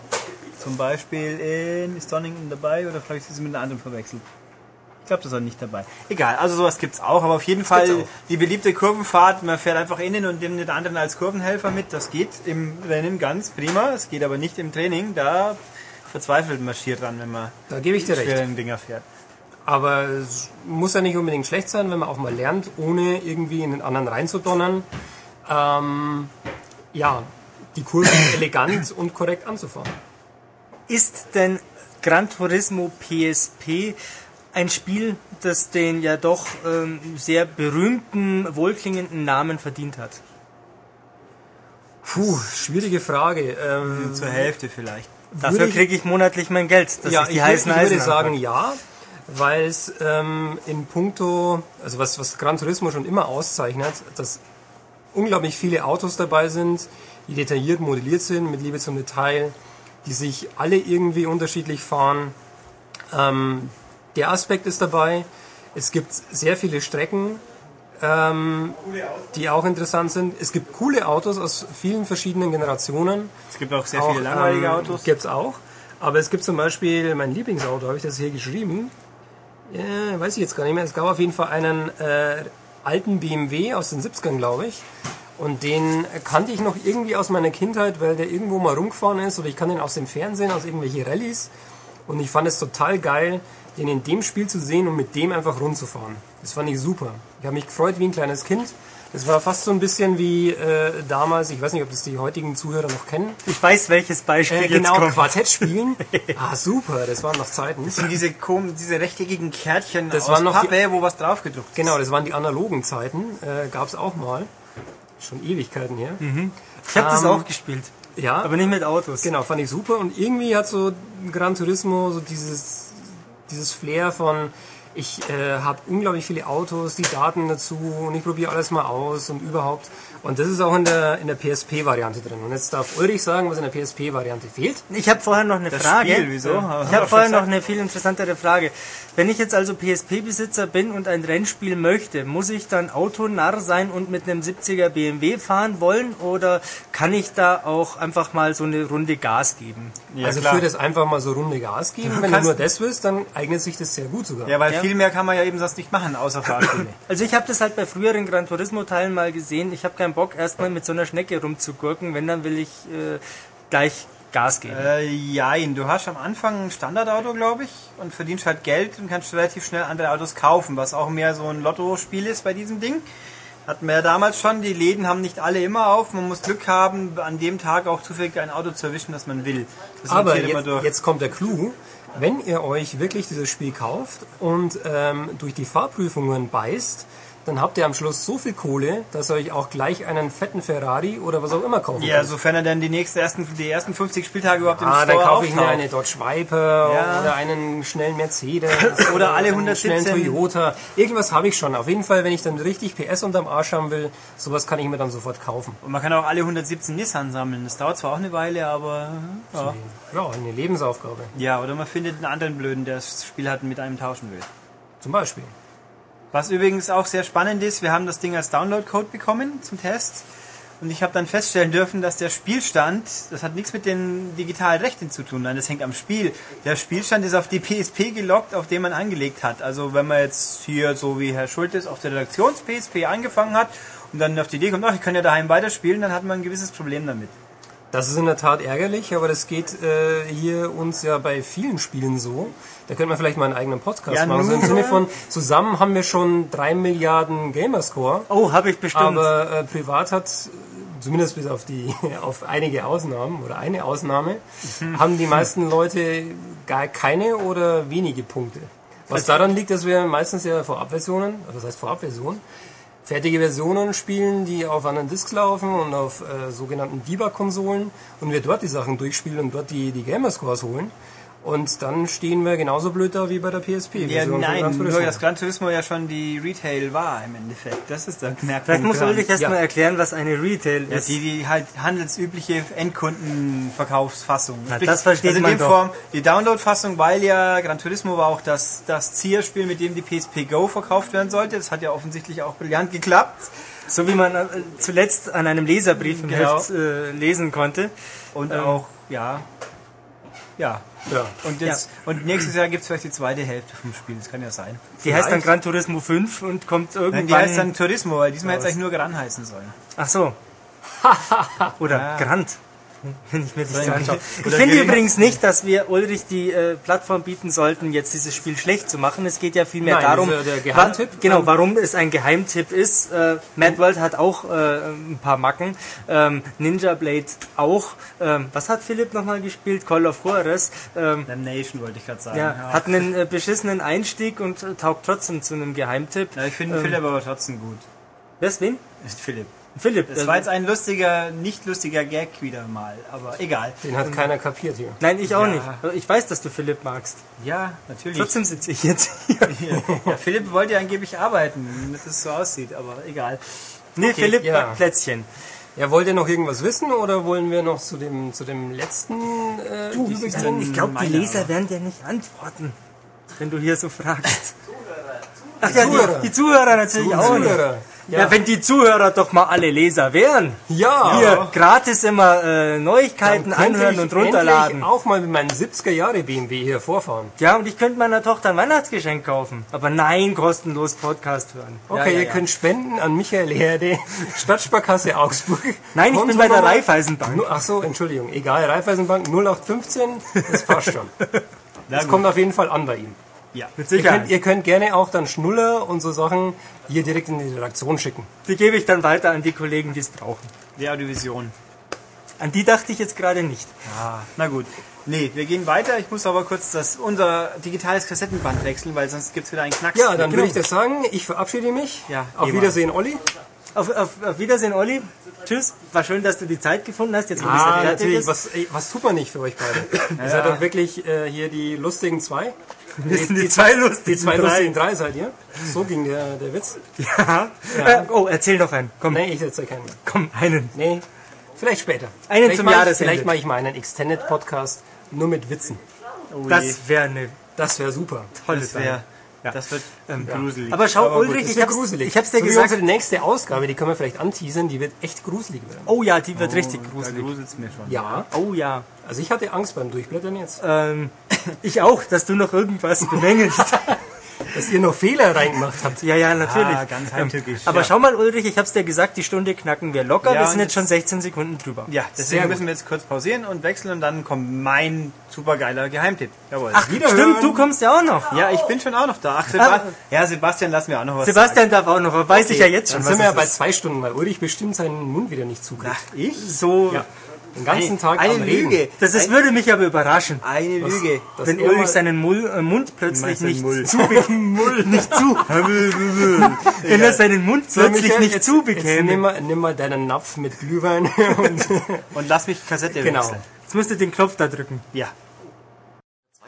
Zum Beispiel in ist Donington dabei oder vielleicht ist es mit einer anderen verwechselt. Ich glaube, das war nicht dabei. Egal, also sowas gibt's auch, aber auf jeden Fall die beliebte Kurvenfahrt, man fährt einfach innen und nimmt den anderen als Kurvenhelfer mit. Das geht im Rennen ganz prima, es geht aber nicht im Training, da verzweifelt man schier dran, wenn man
Da gebe ich dir recht.
Dinger fährt.
Aber es muss ja nicht unbedingt schlecht sein, wenn man auch mal lernt, ohne irgendwie in den anderen reinzudonnern. Ähm, ja, die Kurven (coughs) elegant und korrekt anzufahren.
Ist denn Gran Turismo PSP ein Spiel, das den ja doch ähm, sehr berühmten, wohlklingenden Namen verdient hat?
Puh, schwierige Frage. Ähm,
Zur Hälfte vielleicht.
Dafür kriege ich monatlich mein Geld, dass
ja,
ich die
ich,
heißen
ich würde
Eisen
sagen
anpacke.
ja, weil es ähm, in puncto, also was, was Gran Turismo schon immer auszeichnet, dass unglaublich viele Autos dabei sind, die detailliert modelliert sind, mit Liebe zum Detail, die sich alle irgendwie unterschiedlich fahren. Ähm, der Aspekt ist dabei. Es gibt sehr viele Strecken, ähm, die auch interessant sind. Es gibt coole Autos aus vielen verschiedenen Generationen.
Es gibt auch sehr viele langweilige
ähm,
Autos.
Gibt's auch. Aber es gibt zum Beispiel mein Lieblingsauto, habe ich das hier geschrieben? Ja, weiß ich jetzt gar nicht mehr. Es gab auf jeden Fall einen äh, alten BMW aus den 70ern, glaube ich. Und den kannte ich noch irgendwie aus meiner Kindheit, weil der irgendwo mal rumgefahren ist. Oder ich kann den aus dem Fernsehen, aus irgendwelchen Rallyes. Und ich fand es total geil, den in dem Spiel zu sehen und mit dem einfach rumzufahren. Das fand ich super. Ich habe mich gefreut wie ein kleines Kind, Das war fast so ein bisschen wie äh, damals, ich weiß nicht, ob das die heutigen Zuhörer noch kennen.
Ich weiß, welches Beispiel
Äh,
jetzt
genau,
kommt.
Quartett spielen. (laughs) ah, super, das waren noch Zeiten.
Das sind diese, kom diese rechteckigen Kärtchen
Das
aus
waren noch die-
Pappe, wo was draufgedruckt ist.
Genau, das waren die analogen Zeiten. Äh, Gab es auch mal. Schon Ewigkeiten her.
Ich habe das
Ähm,
auch gespielt,
Ja,
aber nicht mit Autos.
Genau, fand ich super. Und irgendwie hat so Gran Turismo so dieses, dieses Flair von, ich äh, habe unglaublich viele Autos, die Daten dazu und ich probiere alles mal aus und überhaupt. Und das ist auch in der, in der PSP-Variante drin. Und jetzt darf Ulrich sagen, was in der PSP-Variante fehlt.
Ich habe vorher noch eine
Das
Frage.
Spiel, wieso?
Ich habe vorher noch eine viel interessantere Frage. Wenn ich jetzt also PSP-Besitzer bin und ein Rennspiel möchte, muss ich dann Autonarr sein und mit einem 70er BMW fahren wollen oder kann ich da auch einfach mal so eine Runde Gas geben?
Ja,
also
klar.
für das einfach mal so Runde Gas geben. Wenn du nur das willst, dann eignet sich das sehr gut sogar.
Ja, weil
Ja.
viel mehr kann man ja eben sonst nicht machen, außer (coughs) Fahrspiele.
Also ich habe das halt bei früheren Gran Turismo Teilen mal gesehen. Ich habe keinen Bock erstmal mit so einer Schnecke rumzugurken. Wenn dann will ich äh, gleich Gas geben.
äh, jein, du hast am Anfang ein Standardauto, glaube ich, und verdienst halt Geld und kannst relativ schnell andere Autos kaufen, was auch mehr so ein Lottospiel ist bei diesem Ding. Hatten wir ja damals schon, die Läden haben nicht alle immer auf, man muss Glück haben, an dem Tag auch zufällig ein Auto zu erwischen, das man will. Das
Aber jetzt,
durch.
jetzt kommt der Clou. Wenn ihr euch wirklich dieses Spiel kauft und ähm, durch die Fahrprüfungen beißt, dann habt ihr am Schluss so viel Kohle, dass ihr euch auch gleich einen fetten Ferrari oder was auch immer kaufen
Ja,
könnt.
sofern er dann die nächsten ersten, die ersten 50 Spieltage überhaupt im
Ah, dann
Store
kaufe ich mir eine Dodge Viper
Ja.
oder einen schnellen Mercedes (clears throat)
Oder alle
einen schnellen
117.
Toyota. Irgendwas habe ich schon. Auf jeden Fall, wenn ich dann richtig PS unterm Arsch haben will, sowas kann ich mir dann sofort kaufen.
Und man kann auch alle 117 Nissan sammeln. Das dauert zwar auch eine Weile, aber ja.
Ja, eine Lebensaufgabe.
ja, oder man findet einen anderen Blöden, der das Spiel halt mit einem tauschen will.
Zum Beispiel.
Was übrigens auch sehr spannend ist, wir haben das Ding als Download-Code bekommen zum Test. Und ich habe dann feststellen dürfen, dass der Spielstand, das hat nichts mit den digitalen Rechten zu tun, nein, das hängt am Spiel. Der Spielstand ist auf die PSP gelockt, auf den man angelegt hat. Also wenn man jetzt hier, so wie Herr Schultes, auf der Redaktions-PSP angefangen hat und dann auf die Idee kommt, ach, ich kann ja daheim weiterspielen, dann hat man ein gewisses Problem damit.
Das ist in der Tat ärgerlich, aber das geht äh, hier uns ja bei vielen Spielen so. Da könnte man vielleicht mal einen eigenen Podcast
Ja,
machen. So im Sinne von, zusammen haben wir schon drei Milliarden Gamerscore,
Oh, habe ich bestimmt.
aber äh, privat hat, zumindest bis auf die, (laughs) auf einige Ausnahmen oder eine Ausnahme, haben die meisten Leute gar keine oder wenige Punkte. Was daran liegt, dass wir meistens ja Vorabversionen, also das heißt Vorabversion, fertige Versionen spielen, die auf anderen Discs laufen und auf äh, sogenannten Debug-Konsolen und wir dort die Sachen durchspielen und dort die, die Gamerscores holen. Und dann stehen wir genauso blöd da wie bei der PSP.
Ja, nein,
Gran
nur
Turismo.
dass Gran Turismo ja schon die Retail war im Endeffekt. Das ist der Knackpunkt.
Vielleicht muss
dran.
Ulrich erst
Ja.
erklären, was eine Retail
Ja,
ist.
die, die halt handelsübliche Endkundenverkaufsfassung.
Na, das versteht
also in
man
dem
doch.
Form die Download-Fassung, weil ja Gran Turismo war auch das, das Zierspiel, mit dem die PSP Go verkauft werden sollte. Das hat ja offensichtlich auch brillant geklappt.
So wie man äh, zuletzt an einem Leserbrief im
Genau.
Heft äh, lesen konnte.
Und
Ähm.
auch, ja. Ja.
Ja.
Und, jetzt, und nächstes Jahr gibt es vielleicht die zweite Hälfte vom Spiel. Das kann ja sein.
Die heißt dann
Vielleicht.
Gran Turismo 5 und kommt
Nein,
irgendwann...
die heißt dann Turismo, weil diesmal hätte es eigentlich nur Gran heißen sollen.
Ach so. (laughs) Oder
Ja.
Grant. (laughs) Wenn ich mir das so anschaue. Ich finde übrigens nicht, dass wir Ulrich die äh, Plattform bieten sollten, jetzt dieses Spiel schlecht zu machen. Es geht ja vielmehr
Nein,
darum,
dieser- der Geheimtipp,
wa- genau,
ähm,
warum es ein Geheimtipp ist. Äh, Mad World hat auch äh, ein paar Macken. Ähm, Ninja Blade auch. Ähm, was hat Philipp nochmal gespielt? Call of Juarez. Ähm,
Damnation wollte ich gerade sagen.
ja, hat einen äh, beschissenen Einstieg und äh, taugt trotzdem zu einem Geheimtipp.
Ja, ich finde
Ähm,
Philipp aber trotzdem gut.
Wer ist wen?
Ist Philipp.
Philipp.
Das war jetzt ein lustiger, nicht lustiger Gag wieder mal, aber egal.
Den hat keiner kapiert hier.
Nein, ich auch
Ja.
nicht. Ich weiß, dass du Philipp magst.
Ja, natürlich.
Trotzdem sitze ich jetzt hier. (laughs)
Ja, Philipp wollte ja angeblich arbeiten, dass es so aussieht, aber egal.
Nee,
Okay,
Philipp
ja.
backt Plätzchen.
Ja, wollt ihr noch irgendwas wissen oder wollen wir noch zu dem, zu dem letzten äh,
Du,
übergehen?
ich glaube, die Leser werden dir nicht antworten, wenn du hier so fragst. Ach ja,
Zuhörer.
die, die Zuhörer natürlich auch nicht.
Zuhörer.
Ja. wenn die Zuhörer doch mal alle Leser wären.
Ja.
Hier, gratis immer äh, Neuigkeiten anhören
ich
und runterladen.
endlich auch mal mit meinem 70er Jahre BMW hier vorfahren.
Ja, und ich könnte meiner Tochter ein Weihnachtsgeschenk kaufen. Aber nein, kostenlos Podcast hören.
Okay,
ja, ja,
ihr
ja.
könnt spenden an Michael Herde, (laughs) Stadtsparkasse Augsburg.
Nein, ich bin bei der Raiffeisenbank.
Ach so, Entschuldigung, egal, Raiffeisenbank 0815, das passt schon. (laughs) Das kommt auf jeden Fall an bei ihm.
Ja,
Mit
Ihr
Sicherheit.
könnt, ihr könnt gerne auch dann Schnuller und so Sachen hier direkt in die Redaktion schicken.
Die gebe ich dann weiter an die Kollegen, die es brauchen.
Die Audiovision.
An die dachte ich jetzt gerade nicht.
Ah, na gut. Nee, wir gehen weiter. Ich muss aber kurz das, unser digitales Kassettenband wechseln, weil sonst gibt's wieder einen Knacks.
Ja, dann
Genau.
würde ich das sagen. Ich verabschiede mich.
Ja,
Auf. Wiedersehen, Olli.
Auf, auf, auf Wiedersehen, Olli. Tschüss. War schön, dass du die Zeit gefunden hast. Jetzt,
Ah,
es
natürlich.
ist.
Was, ey, was super nicht für euch beide. (laughs) Ihr seid doch wirklich äh, hier die lustigen zwei.
Wir sind die zwei lustigen.
Die zwei
drei.
lustigen drei seid ihr. So ging der, der Witz.
Ja. Äh, oh, erzähl noch einen. Komm,
Nee, ich setze keinen.
komm, einen.
Nee, vielleicht später.
Einen
vielleicht
zum Jahresende.
Vielleicht mache ich mal einen Extended-Podcast nur mit Witzen.
Oh.
Das wäre eine
Das wäre super.
tolle
das wäre, das wird ähm, gruselig.
Aber schau,
Aber gut,
Ulrich,
das
ich hab's,
gruselig.
ich hab's dir
so
gesagt.
unsere nächste Ausgabe, die können wir vielleicht anteasern, die wird echt gruselig werden.
Oh ja, die wird richtig
da
gruselig.
gruselt's mir schon.
Ja,
Oh ja.
Also ich hatte Angst beim Durchblättern jetzt.
Ähm, (laughs) ich auch, dass du noch irgendwas bemängelst. (laughs)
Dass ihr noch Fehler reingemacht habt.
ja, ja, natürlich.
Ah, ganz heimtückisch.
Aber
ja.
schau mal, Ulrich, ich hab's dir gesagt, die Stunde knacken wir locker.
Ja,
wir sind jetzt schon 16 Sekunden drüber.
Ja, deswegen müssen wir jetzt kurz pausieren und wechseln und dann kommt mein supergeiler Geheimtipp. Jawohl.
Ach, stimmt, du kommst ja auch noch.
ja, ich bin schon auch noch da. Ach, Seba ja, Sebastian, lass mir auch noch was
Sebastian darf auch noch, aber weiß ich ja jetzt
Dann
schon,
sind
was
wir ja bei zwei Stunden, weil Ulrich bestimmt seinen Mund wieder nicht zukriegt.
Ach, ich?
So,
Ja. Den ganzen Tag
Eine
am Reden.
Lüge.
das ist, würde mich aber überraschen.
Eine Lüge.
Das
wenn
er mal-
Ulrich seinen Mull, äh, Mund plötzlich nicht
Mull.
zubekäme. Mull nicht (laughs) zu. (laughs) (laughs) wenn er seinen Mund plötzlich nicht
jetzt, jetzt nimm,
zubekäme.
mal, nimm mal deinen Napf mit Glühwein und
Und lass mich Kassette
Genau.
wechseln.
Jetzt musst du den Knopf da drücken.
Ja.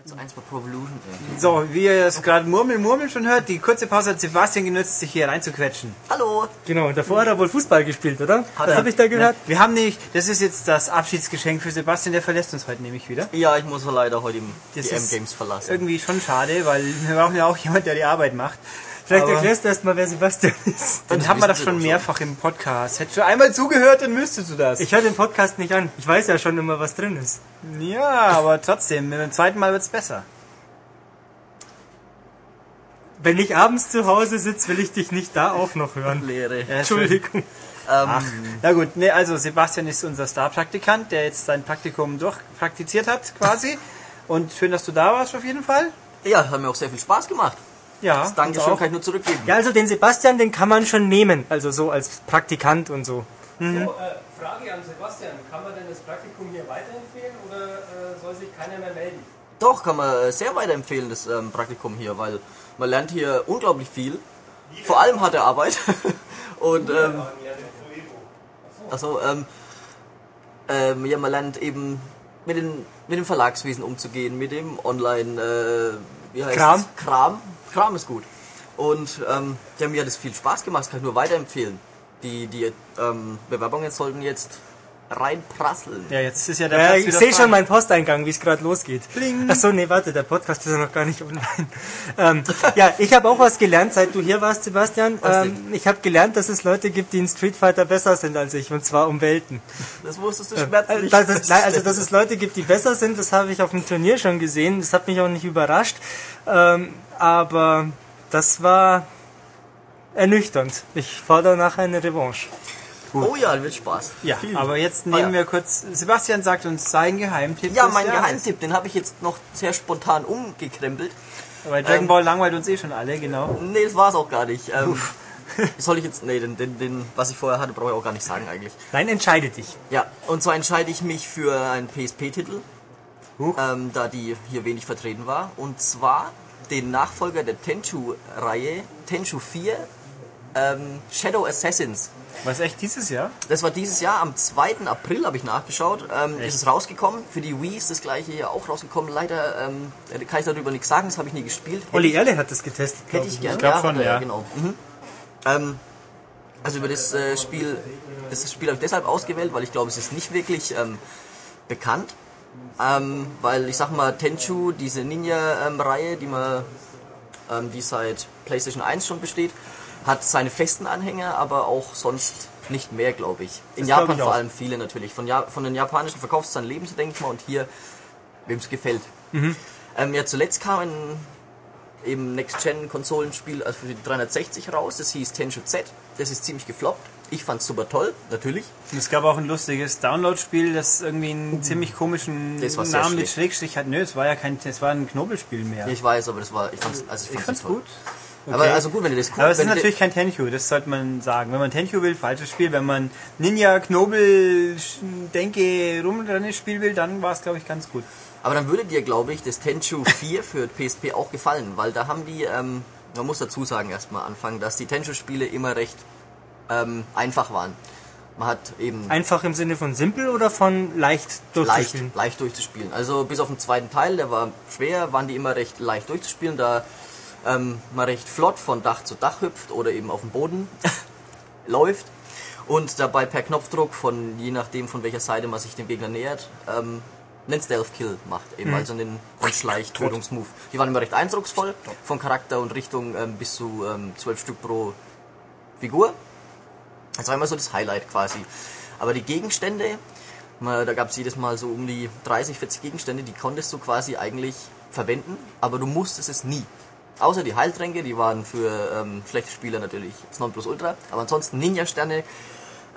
2 zu 1 bei Pro Evolution.
So, wie ihr es gerade Murmeln, Murmeln schon hört, die kurze Pause hat Sebastian genutzt, sich hier reinzuquetschen.
Hallo!
Genau, und davor hat er wohl Fußball gespielt, oder? Das habe ich da gehört.
Wir haben nämlich, das ist jetzt das Abschiedsgeschenk für Sebastian, der verlässt uns heute nämlich wieder.
Ja, ich muss leider heute die M-Games verlassen.
Irgendwie schon schade, weil wir brauchen ja auch jemand, der die Arbeit macht.
Vielleicht
Aber-
erklärst du erst mal, wer Sebastian ist.
Dann haben wir das schon mehrfach im Podcast. Hättest du einmal zugehört, dann müsstest du das.
Ich höre den Podcast nicht an. Ich weiß ja schon immer, was drin ist.
ja, aber trotzdem, beim zweiten Mal wird's besser.
Wenn ich abends zu Hause sitze, will ich dich nicht da auch noch hören. (laughs)
Lehre.
Ja.
Entschuldigung.
Ach, na gut, ne, also Sebastian ist unser Star-Praktikant, der jetzt sein Praktikum durchpraktiziert hat, quasi. (laughs) Und schön, dass du da warst, auf jeden Fall.
Ja, hat mir auch sehr viel Spaß gemacht.
Ja,
Das Dankeschön kann ich nur zurückgeben.
Ja, also den Sebastian, den kann man schon nehmen. Also so als Praktikant und so.
So, äh, Frage an Sebastian. Kann man denn das Praktikum hier weiterempfehlen oder äh, soll sich keiner mehr melden?
Doch, kann man äh, sehr weiterempfehlen, das ähm, Praktikum hier, weil man lernt hier unglaublich viel. Vor allem harte Arbeit. (laughs) Und, ähm, also, ähm, ähm, ja, man lernt eben mit, den, mit dem Verlagswesen umzugehen, mit dem Online, äh, wie heißt
Kram.
Kram. Kram ist gut. Und ähm, ja, mir hat es viel Spaß gemacht, das kann ich nur weiterempfehlen. Die, die ähm, Bewerbungen sollten jetzt reinprasseln.
Ja, jetzt ist ja der
Ja,
Platz
ich
wieder
sehe schon meinen Posteingang, wie es gerade losgeht.
Bling.
Achso, nee, warte, der Podcast ist ja noch gar nicht online. ähm, ja, ich habe auch was gelernt, seit du hier warst, Sebastian.
Was
Ähm, ich habe gelernt, dass es Leute gibt, die in Street Fighter besser sind als ich, und zwar um Welten.
Das wusstest du
Also,
schmerzlich.
dass es, nein, also, dass es Leute gibt, die besser sind, das habe ich auf dem Turnier schon gesehen. Das hat mich auch nicht überrascht. Ähm, aber das war ernüchternd. Ich fordere nachher eine Revanche.
Oh ja, wird Spaß.
Ja,
Viel.
aber jetzt
Ah,
nehmen
ja.
wir kurz, Sebastian sagt uns sein Geheimtipp.
Ja, mein. Geheimtipp, den habe ich jetzt noch sehr spontan umgekrempelt.
Weil Dragon
Ähm,
Ball langweilt uns eh schon alle, genau.
Nee, das war's auch gar nicht. Ähm, (laughs) soll ich jetzt, nee, den, den, den, was ich vorher hatte, brauche ich auch gar nicht sagen eigentlich.
Nein, entscheide dich.
Ja, und zwar entscheide ich mich für einen PSP-Titel, ähm, da die hier wenig vertreten war. Und zwar den Nachfolger der Tenchu-Reihe, Tenchu 4, ähm, Shadow Assassins.
Was echt dieses Jahr?
Das war dieses Jahr, am 2. April habe ich nachgeschaut, ähm, ist es rausgekommen. Für die Wii ist das gleiche hier auch rausgekommen. Leider ähm, kann ich darüber nichts sagen, das habe ich nie gespielt. Hätte
Olli Erle hat das getestet.
Hätte ich gerne.
glaub
ja,
schon,
er,
ja.
genau. Mhm. Ähm, also über das äh, Spiel, das Spiel habe ich deshalb ausgewählt, weil ich glaube, es ist nicht wirklich ähm, bekannt. Ähm, weil ich sag mal, Tenchu, diese Ninja-Reihe, die man, ähm, die seit PlayStation 1 schon besteht, hat seine festen Anhänger, aber auch sonst nicht mehr, glaube ich. In
Das
Japan
ich
vor allem viele natürlich. Von, ja von den japanischen Verkaufszahlen leben sie, denke ich mal, und hier, wem es gefällt.
Mhm.
Ähm, ja, zuletzt kam ein eben Next-Gen-Konsolenspiel also für die 360 raus. Das hieß Tenchu Z. Das ist ziemlich gefloppt. Ich fand's super toll, natürlich.
Und es gab auch ein lustiges Download-Spiel, das irgendwie einen ziemlich komischen Namen mit. Schrägstrich hat. Nö, es war ja kein, es war ein Knobelspiel mehr.
Ich weiß, aber das war, ich fand's, also ich
Ich
fand's,
fand's gut.
Aber
Okay.
also gut, wenn ihr das
Aber es ist natürlich kein Tenchu, das sollte man sagen. Wenn man Tenchu will, falsches Spiel. Wenn man Ninja, Knobel, Denke, Rumrennes Spiel will, dann war es, glaube ich, ganz gut.
Aber dann würde dir, glaube ich, das Tenchu 4 für PSP auch gefallen, weil da haben die, ähm, man muss dazu sagen erstmal anfangen, dass die Tenchu-Spiele immer recht ähm, einfach waren. Man hat eben
Einfach im Sinne von simpel oder von leicht
leicht,
durchzuspielen?
leicht durchzuspielen. Also bis auf den zweiten Teil, der war schwer, waren die immer recht leicht durchzuspielen, da ähm, man recht flott von Dach zu Dach hüpft oder eben auf dem Boden (laughs) läuft und dabei per Knopfdruck von je nachdem von welcher Seite man sich dem Gegner nähert, ähm, einen Stealth Kill macht, eben also einen, einen Schleich-Tötungsmove. Die waren immer recht eindrucksvoll, von Charakter und Richtung ähm, bis zu ähm, 12 Stück pro Figur. Das war immer so das Highlight quasi. Aber die Gegenstände, mal, da gab es jedes Mal so um die 30, 40 Gegenstände, die konntest du quasi eigentlich verwenden, aber du musstest es nie. Außer die Heiltränke, die waren für ähm, schlechte Spieler natürlich das Nonplusultra. Aber ansonsten Ninja-Sterne,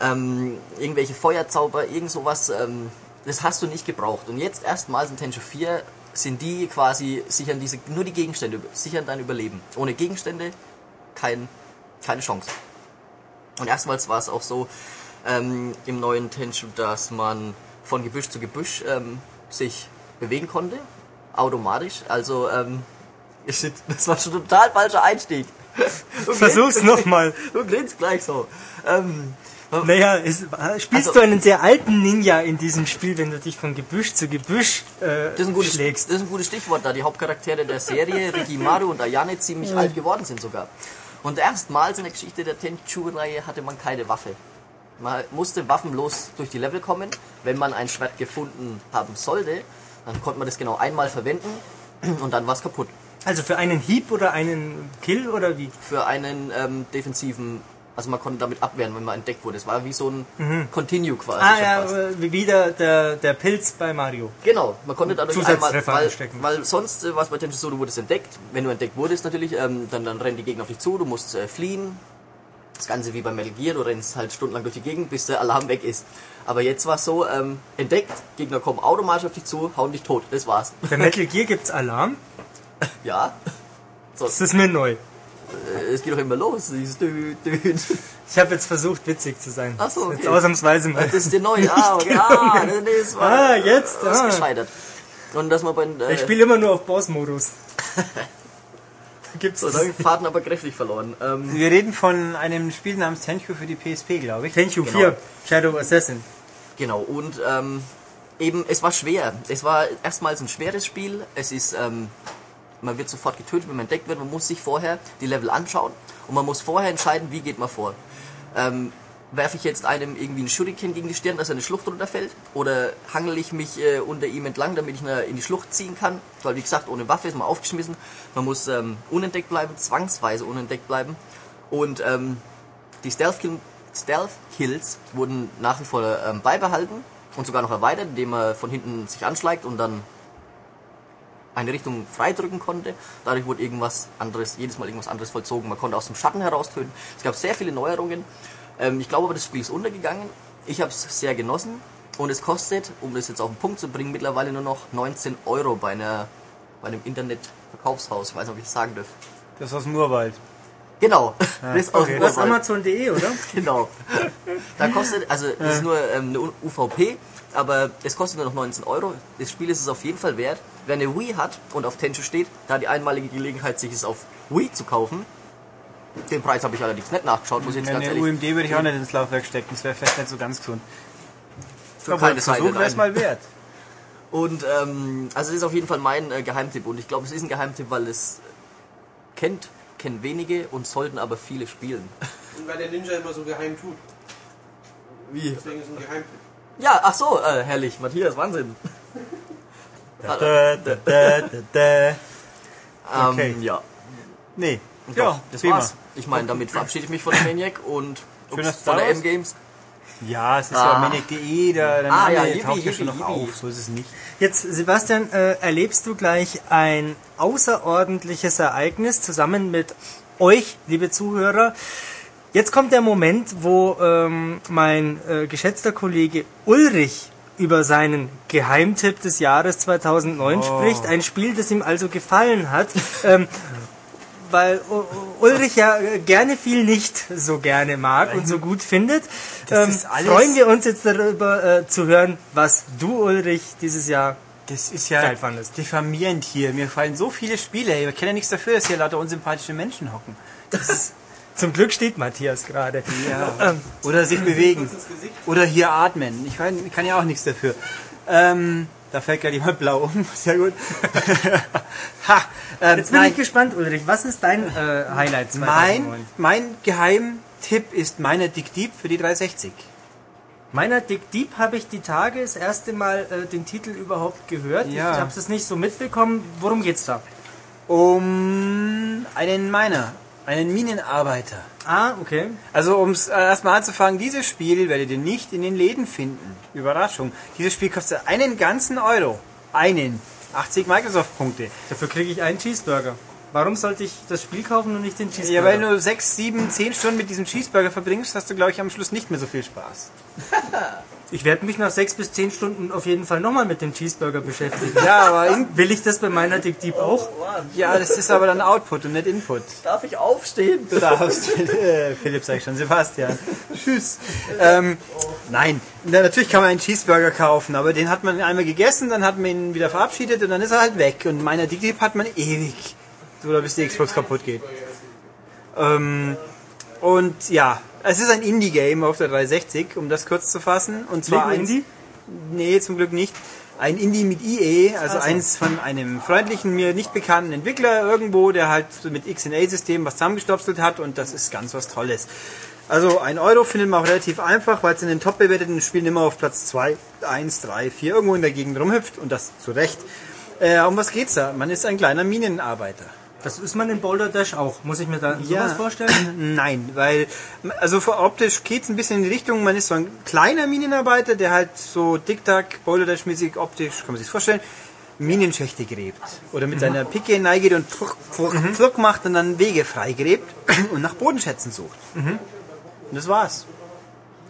ähm, irgendwelche Feuerzauber, irgend sowas, ähm, das hast du nicht gebraucht. Und jetzt erstmals in Tenchu 4 sind die quasi sichern diese, nur die Gegenstände, sichern dein Überleben. Ohne Gegenstände kein, keine Chance. Und erstmals war es auch so ähm, im neuen Tenchu, dass man von Gebüsch zu Gebüsch ähm, sich bewegen konnte, automatisch. Also ähm, shit, (laughs) das war schon ein total falscher Einstieg. (laughs) Du
Versuch's nochmal. (laughs)
Du grinst gleich so. Ähm,
Naja, es, spielst
Also-
du einen sehr alten Ninja in diesem Spiel, wenn du dich von Gebüsch zu Gebüsch äh,
das, ist ein gutes,
schlägst?
das ist ein gutes Stichwort, da die Hauptcharaktere der Serie, Rikimaru und Ayane, ziemlich alt geworden sind sogar. Und erstmals in der Geschichte der Tenchu-Reihe hatte man keine Waffe. Man musste waffenlos durch die Level kommen. Wenn man ein Schwert gefunden haben sollte, dann konnte man das genau einmal verwenden und dann war es kaputt.
Also für einen Hieb oder einen Kill oder wie?
Für einen ähm, defensiven, also man konnte damit abwehren, wenn man entdeckt wurde. Es war wie so ein Continue quasi.
Ah ja,
fast.
äh, wie wieder der, der Pilz bei Mario.
Genau, man konnte dadurch einmal, weil, weil sonst äh, war es bei Tenchu so, du wurdest entdeckt. Wenn du entdeckt wurdest natürlich, ähm, dann, dann rennen die Gegner auf dich zu, du musst äh, fliehen. Das Ganze wie bei Metal Gear, du rennst halt stundenlang durch die Gegend, bis der Alarm weg ist. Aber jetzt war es so, ähm, entdeckt, Gegner kommen automatisch auf dich zu, hauen dich tot, das war's.
Bei Metal Gear gibt's Alarm. (laughs)
ja,
Das ist mir neu.
äh, es geht doch immer los.
Ich habe jetzt versucht, witzig zu sein.
Ach so,
Jetzt
okay.
ausnahmsweise mal.
Das ist der neue, ah, okay, (laughs) ah, nee, nee, es war,
Ah, jetzt,
das ist
ah.
gescheitert. Und dass man bei, äh,
Ich spiele immer nur auf Boss-Modus. (laughs) Gibt's
so, da habe ich den Faden aber kräftig verloren. Ähm,
Wir reden von einem Spiel namens Tenchu für die PSP, glaube ich.
Tenchu
Genau.
4, Shadow Assassin.
Genau, und ähm, eben, es war schwer. Es war erstmals ein schweres Spiel. Es ist, ähm, man wird sofort getötet, wenn man entdeckt wird. Man muss sich vorher die Level anschauen und man muss vorher entscheiden, wie geht man vor. Ähm, werfe ich jetzt einem irgendwie einen Shuriken gegen die Stirn, dass er eine Schlucht runterfällt? Oder hangel ich mich äh, unter ihm entlang, damit ich ihn in die Schlucht ziehen kann? Weil, wie gesagt, ohne Waffe ist man aufgeschmissen. Man muss ähm, unentdeckt bleiben, zwangsweise unentdeckt bleiben. Und ähm, die Stealth, Kill, Stealth Kills wurden nach wie vor ähm, beibehalten und sogar noch erweitert, indem man von hinten sich anschleicht und dann eine Richtung freidrücken konnte. Dadurch wurde irgendwas anderes, jedes Mal irgendwas anderes vollzogen. Man konnte aus dem Schatten heraus töten. Es gab sehr viele Neuerungen. Ähm, ich glaube aber, das Spiel ist untergegangen. Ich habe es sehr genossen und es kostet, um das jetzt auf den Punkt zu bringen, mittlerweile nur noch 19 Euro bei, einer, bei einem Internetverkaufshaus. Ich weiß nicht, ob ich das sagen darf.
Das aus dem Urwald.
Genau, (laughs) das aus dem
Du hast
Urwald.
Amazon.de, oder? (laughs)
Genau. Da kostet, also das ist nur ähm, eine UVP, aber es kostet nur noch 19 Euro. Das Spiel ist es auf jeden Fall wert. Wer eine Wii hat und auf Tenchu steht, da die einmalige Gelegenheit, sich es auf Wii zu kaufen. Den Preis habe ich allerdings nicht nachgeschaut, muss ich jetzt ganz
Eine
ehrlich
UMD würde ich auch nicht ins Laufwerk stecken, das wäre vielleicht nicht so ganz gesund.
für
Aber
keine Seite
wäre es mal wert.
Und ähm, also das ist auf jeden Fall mein äh, Geheimtipp und ich glaube, es ist ein Geheimtipp, weil es kennt, kennen wenige und sollten aber viele spielen.
Und weil der Ninja immer so geheim tut.
Wie?
Deswegen ist es ein Geheimtipp.
Ja, ach so, äh, herrlich, Matthias, Wahnsinn.
Da, da, da, da, da. Okay.
Ähm, ja.
Nee.
Und
Ja,
doch, das
prima.
war's. Ich meine, damit verabschiede ich mich von der Maniac und ups, von
da
der. M-Games.
Ja, es ist
Ah.
ja maniac.de, der, der
Ah, ja,
taucht ja schon noch auf, so ist es nicht.
Jetzt, Sebastian, äh, erlebst du gleich ein außerordentliches Ereignis zusammen mit euch, liebe Zuhörer. Jetzt kommt der Moment, wo ähm, mein äh, geschätzter Kollege Ulrich über seinen Geheimtipp des Jahres 2009 spricht. Ein Spiel, das ihm also gefallen hat. ähm, weil Ulrich ja äh, gerne viel nicht so gerne mag und so gut findet.
Das
Ähm,
ist
freuen wir uns jetzt darüber äh, zu hören, was du, Ulrich, dieses Jahr
Das ist ja
Geil fandest.
diffamierend hier. Mir fallen so viele Spiele. Ich kenne ja nichts dafür, dass hier lauter unsympathische Menschen hocken. (laughs)
Zum Glück steht Matthias gerade.
Ja. Oder sich bewegen. Oder hier atmen. Ich kann, ich kann ja auch nichts dafür. Ähm, da fällt gerade jemand blau um. (laughs) Sehr gut. (laughs) ha, ähm,
Jetzt bin
nein,
ich gespannt, Ulrich. Was ist dein äh, Highlight 2009?
mein, mein Geheimtipp ist meiner Dick Deep für die 360.
Meiner Dick Deep habe ich die Tage das erste Mal äh, den Titel überhaupt gehört.
Ja.
Ich habe es nicht so mitbekommen. Worum geht's da?
Um einen Miner, einen Minenarbeiter.
Ah, okay.
Also um es erstmal anzufangen, dieses Spiel werdet ihr nicht in den Läden finden. Überraschung. Dieses Spiel kostet einen ganzen Euro. Einen. 80 Microsoft-Punkte.
Dafür kriege ich einen Cheeseburger. Warum sollte ich das Spiel kaufen und nicht den Cheeseburger?
Ja, weil du 6, 7, 10 Stunden mit diesem Cheeseburger verbringst, hast du, glaube ich, am Schluss nicht mehr so viel Spaß. (laughs)
ich werde mich nach sechs bis zehn Stunden auf jeden Fall nochmal mit dem Cheeseburger beschäftigen.
Ja, aber
Will ich das bei meiner Dick Deep auch?
ja, das ist aber dann Output und nicht Input.
Darf ich aufstehen?
Du darfst, (laughs) äh, Philipp sag ich schon, Sebastian. Tschüss. Ähm, nein, na, natürlich kann man einen Cheeseburger kaufen, aber den hat man einmal gegessen, dann hat man ihn wieder verabschiedet und dann ist er halt weg. Und meiner Dick Deep hat man ewig. Oder bis die Xbox kaputt geht. Ähm, und ja, es ist ein Indie-Game auf der 360, um das kurz zu fassen. Und zwar eins-
Indie?
Nee, zum Glück nicht. Ein Indie mit IE, also
Ach so.
eins von einem freundlichen, mir nicht bekannten Entwickler irgendwo, der halt mit XNA-System was zusammengestopselt hat und das ist ganz was Tolles. Also ein Euro findet man auch relativ einfach, weil es in den top bewerteten Spielen immer auf Platz 2, 1, 3, 4 irgendwo in der Gegend rumhüpft und das zu Recht. Äh, um was geht's da? Man ist ein kleiner Minenarbeiter.
Das ist man in Boulder Dash auch. Muss ich mir da sowas vorstellen? (clears throat)
Nein, weil, also vor- optisch geht's ein bisschen in die Richtung, man ist so ein kleiner Minenarbeiter, der halt so Tic-Tac, Boulder-Dash-mäßig optisch, kann man sich vorstellen, Minenschächte gräbt. Oder mit seiner Picke hineingeht und pfuck, pfuck macht und dann Wege freigräbt (clears throat) und nach Bodenschätzen sucht. Und das war's.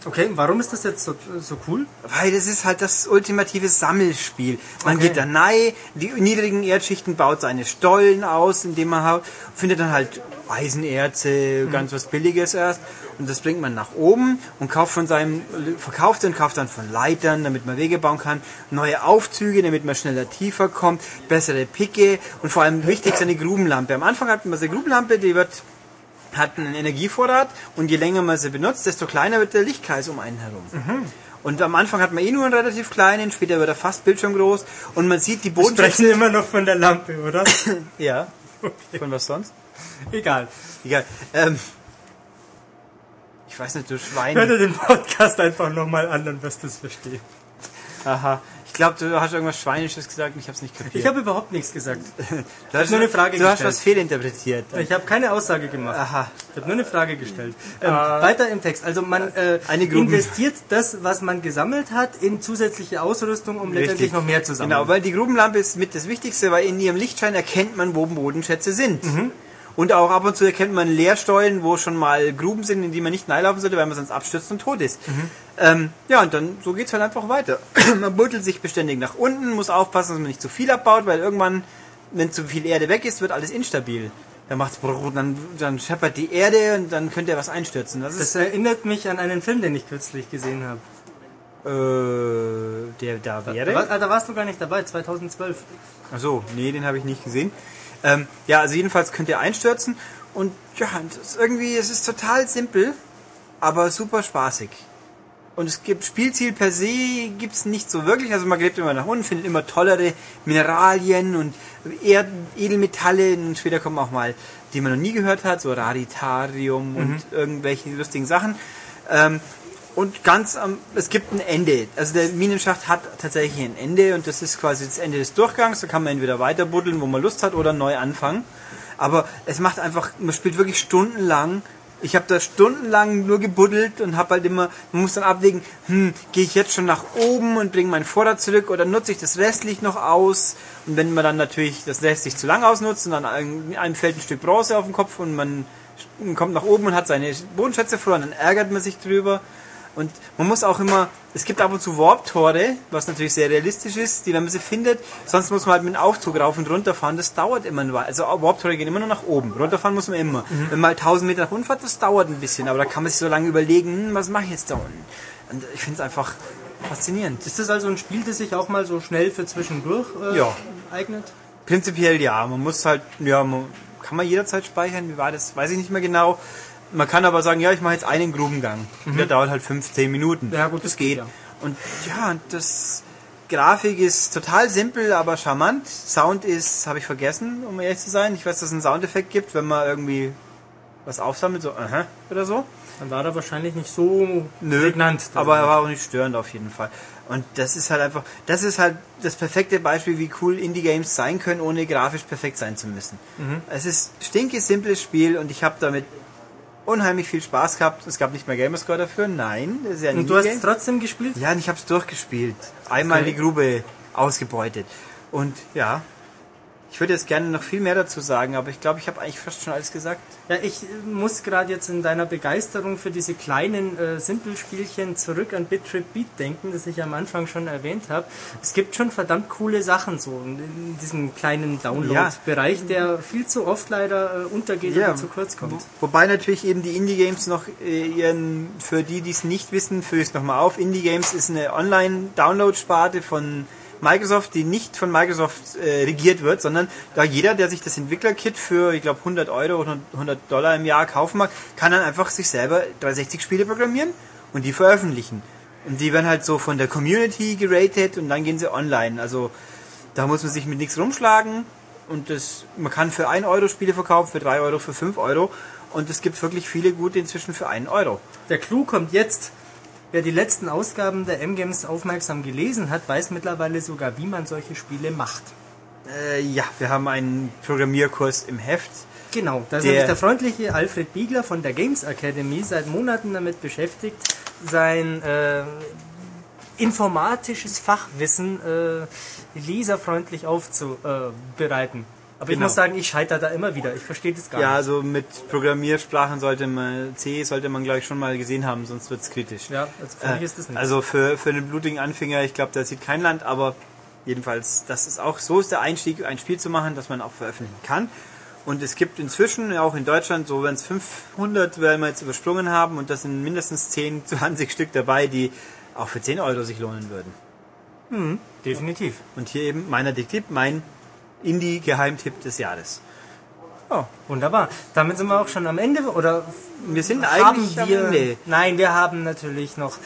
Okay, warum ist das jetzt so, so cool?
Weil das ist halt das ultimative Sammelspiel. Man
Okay.
geht da rein, die niedrigen Erdschichten baut seine Stollen aus, indem man findet dann halt Eisenerze, ganz was Billiges erst. Und das bringt man nach oben und kauft von seinem, verkauft und kauft dann von Leitern, damit man Wege bauen kann, neue Aufzüge, damit man schneller tiefer kommt, bessere Picke und vor allem wichtig seine Grubenlampe. Am Anfang hat man seine Grubenlampe, die wird hat einen Energievorrat und je länger man sie benutzt, desto kleiner wird der Lichtkreis um einen herum. Und am Anfang hat man eh nur einen relativ kleinen, später wird er fast bildschirmgroß und man sieht die
Sprechen
Bodenschätze.
immer noch von der Lampe, oder? (laughs)
Ja. Von was sonst?
Egal.
Egal. Ähm, ich weiß nicht, du Schwein.
Hör dir den Podcast einfach nochmal an, dann wirst du es verstehen.
Aha. Ich glaube, du hast irgendwas Schweinisches gesagt und ich habe es nicht kapiert.
Ich habe überhaupt nichts gesagt. (laughs)
du hast
nur eine Frage
Du hast
gestellt.
was fehlinterpretiert.
Ich habe keine Aussage gemacht.
Aha.
Ich habe nur eine Frage gestellt. Ähm, weiter im Text. Also man äh, investiert das, was man gesammelt hat, in zusätzliche Ausrüstung, um letztendlich noch mehr zu sammeln.
Genau, weil die Grubenlampe ist mit das Wichtigste, weil in ihrem Lichtschein erkennt man, wo Bodenschätze sind.
Mhm.
Und auch ab und zu erkennt man Leerstollen, wo schon mal Gruben sind, in die man nicht reinlaufen sollte, weil man sonst abstürzt und tot ist.
Mhm.
Ähm, ja, und dann so geht's halt einfach weiter. (clears throat) man buddelt sich beständig nach unten, muss aufpassen, dass man nicht zu viel abbaut, weil irgendwann, wenn zu viel Erde weg ist, wird alles instabil. Dann macht's dann, dann scheppert die Erde und dann könnte was einstürzen. Das
das
ist,
erinnert mich an einen Film, den ich kürzlich gesehen habe.
äh, der da
Da,
wäre.
war- ah, da warst du gar nicht dabei, 2012.
Ach so, nee, den habe ich nicht gesehen. Ähm, ja, also jedenfalls könnt ihr einstürzen und ja, ist irgendwie, es ist total simpel, aber super spaßig. Und es gibt Spielziel per se gibt's nicht so wirklich, also man gräbt immer nach unten, findet immer tollere Mineralien und Erd Edelmetalle und später kommen auch mal, die man noch nie gehört hat, so Raditarium und irgendwelche lustigen Sachen. Ähm, und ganz am, es gibt ein Ende. Also der Minenschacht hat tatsächlich ein Ende und das ist quasi das Ende des Durchgangs. Da kann man entweder weiter buddeln, wo man Lust hat, oder neu anfangen. Aber es macht einfach, man spielt wirklich stundenlang. Ich habe da stundenlang nur gebuddelt und habe halt immer, man muss dann abwägen, hm, gehe ich jetzt schon nach oben und bringe meinen Vorrat zurück oder nutze ich das restlich noch aus? Und wenn man dann natürlich das restlich zu lang ausnutzt und dann einem fällt ein Stück Bronze auf den Kopf und man kommt nach oben und hat seine Bodenschätze verloren, dann ärgert man sich drüber. Und man muss auch immer, es gibt ab und zu Warp-Tore, was natürlich sehr realistisch ist, die, wenn man sie findet, sonst muss man halt mit dem Aufzug rauf und runter fahren, das dauert immer eine Weile. Also Warp-Tore gehen immer nur nach oben, runterfahren muss man immer. Wenn man halt 1000 Meter nach unten fährt, das dauert ein bisschen, aber da kann man sich so lange überlegen, hm, was mache ich jetzt da unten? Und ich finde es einfach faszinierend.
Ist das also ein Spiel, das sich auch mal so schnell für zwischendurch äh,
Ja.
eignet?
Prinzipiell ja, man muss halt, ja, man, kann man jederzeit speichern, wie war das, weiß ich nicht mehr genau. Man kann aber sagen, ja, ich mache jetzt einen Grubengang. Der dauert halt 15 Minuten.
Ja, gut, das geht, ja.
Und ja, und das Grafik ist total simpel, aber charmant. Sound ist, habe ich vergessen, um ehrlich zu sein. Ich weiß, dass es einen Soundeffekt gibt, wenn man irgendwie was aufsammelt, so aha oder so.
Dann war er wahrscheinlich nicht so
Nö,
prägnant.
aber er war auch nicht störend auf jeden Fall. Und das ist halt einfach, das ist halt das perfekte Beispiel, wie cool Indie-Games sein können, ohne grafisch perfekt sein zu müssen. Es ist stinke simples Spiel und ich habe damit unheimlich viel Spaß gehabt. Es gab nicht mehr Gamerscore dafür, nein, das ist ja
Und du hast es trotzdem gespielt?
Ja, und ich habe es durchgespielt. Einmal
Okay.
die Grube ausgebeutet. Und ja, ich würde jetzt gerne noch viel mehr dazu sagen, aber ich glaube, ich habe eigentlich fast schon alles gesagt.
Ja, ich äh, muss gerade jetzt in deiner Begeisterung für diese kleinen äh, Simpelspielchen zurück an Bit Trip Beat denken, das ich am Anfang schon erwähnt habe. Es gibt schon verdammt coole Sachen so in, diesem kleinen Download-Bereich, der viel zu oft leider äh, untergeht oder zu kurz kommt.
Wo, wobei natürlich eben die Indie-Games noch äh, ihren, für die, die es nicht wissen, führe ich es nochmal auf. Indie-Games ist eine Online-Download-Sparte von Microsoft, die nicht von Microsoft äh, regiert wird, sondern da jeder, der sich das Entwickler-Kit für, ich glaube, 100 Euro oder 100 Dollar im Jahr kaufen mag, kann dann einfach sich selber 360 Spiele programmieren und die veröffentlichen. Und die werden halt so von der Community geratet und dann gehen sie online. Also da muss man sich mit nichts rumschlagen und das, man kann für 1 Euro Spiele verkaufen, für 3 Euro, für 5 Euro und es gibt wirklich viele gute inzwischen für 1 Euro.
Der Clou kommt jetzt. Wer die letzten Ausgaben der M-Games aufmerksam gelesen hat, weiß mittlerweile sogar, wie man solche Spiele macht.
Äh, ja, wir haben einen Programmierkurs im Heft.
Genau, da ist
Der-
nämlich der freundliche Alfred Biegler von der Games Academy seit Monaten damit beschäftigt, sein äh, informatisches Fachwissen äh, leserfreundlich aufzubereiten. Aber ich
Genau.
muss sagen, ich scheitere da immer wieder. Ich verstehe das gar
Ja,
nicht.
also mit Programmiersprachen sollte man, C sollte man glaube ich schon mal gesehen haben, sonst wird's kritisch.
Ja, also für mich ist das nicht.
Also für, für einen blutigen Anfänger, ich glaube, der sieht kein Land, aber jedenfalls, das ist auch, so ist der Einstieg, ein Spiel zu machen, das man auch veröffentlichen kann. Und es gibt inzwischen, auch in Deutschland, so wenn es 500 werden wir jetzt übersprungen haben und das sind mindestens 10, 20 (laughs) Stück dabei, die auch für 10 Euro sich lohnen würden.
Definitiv.
Und hier eben meiner Tipp, mein Indie-Geheimtipp des Jahres.
Oh, wunderbar. Damit sind wir auch schon am Ende, oder
Wir sind
haben
eigentlich am
wir...
Ende.
Nein, wir haben natürlich noch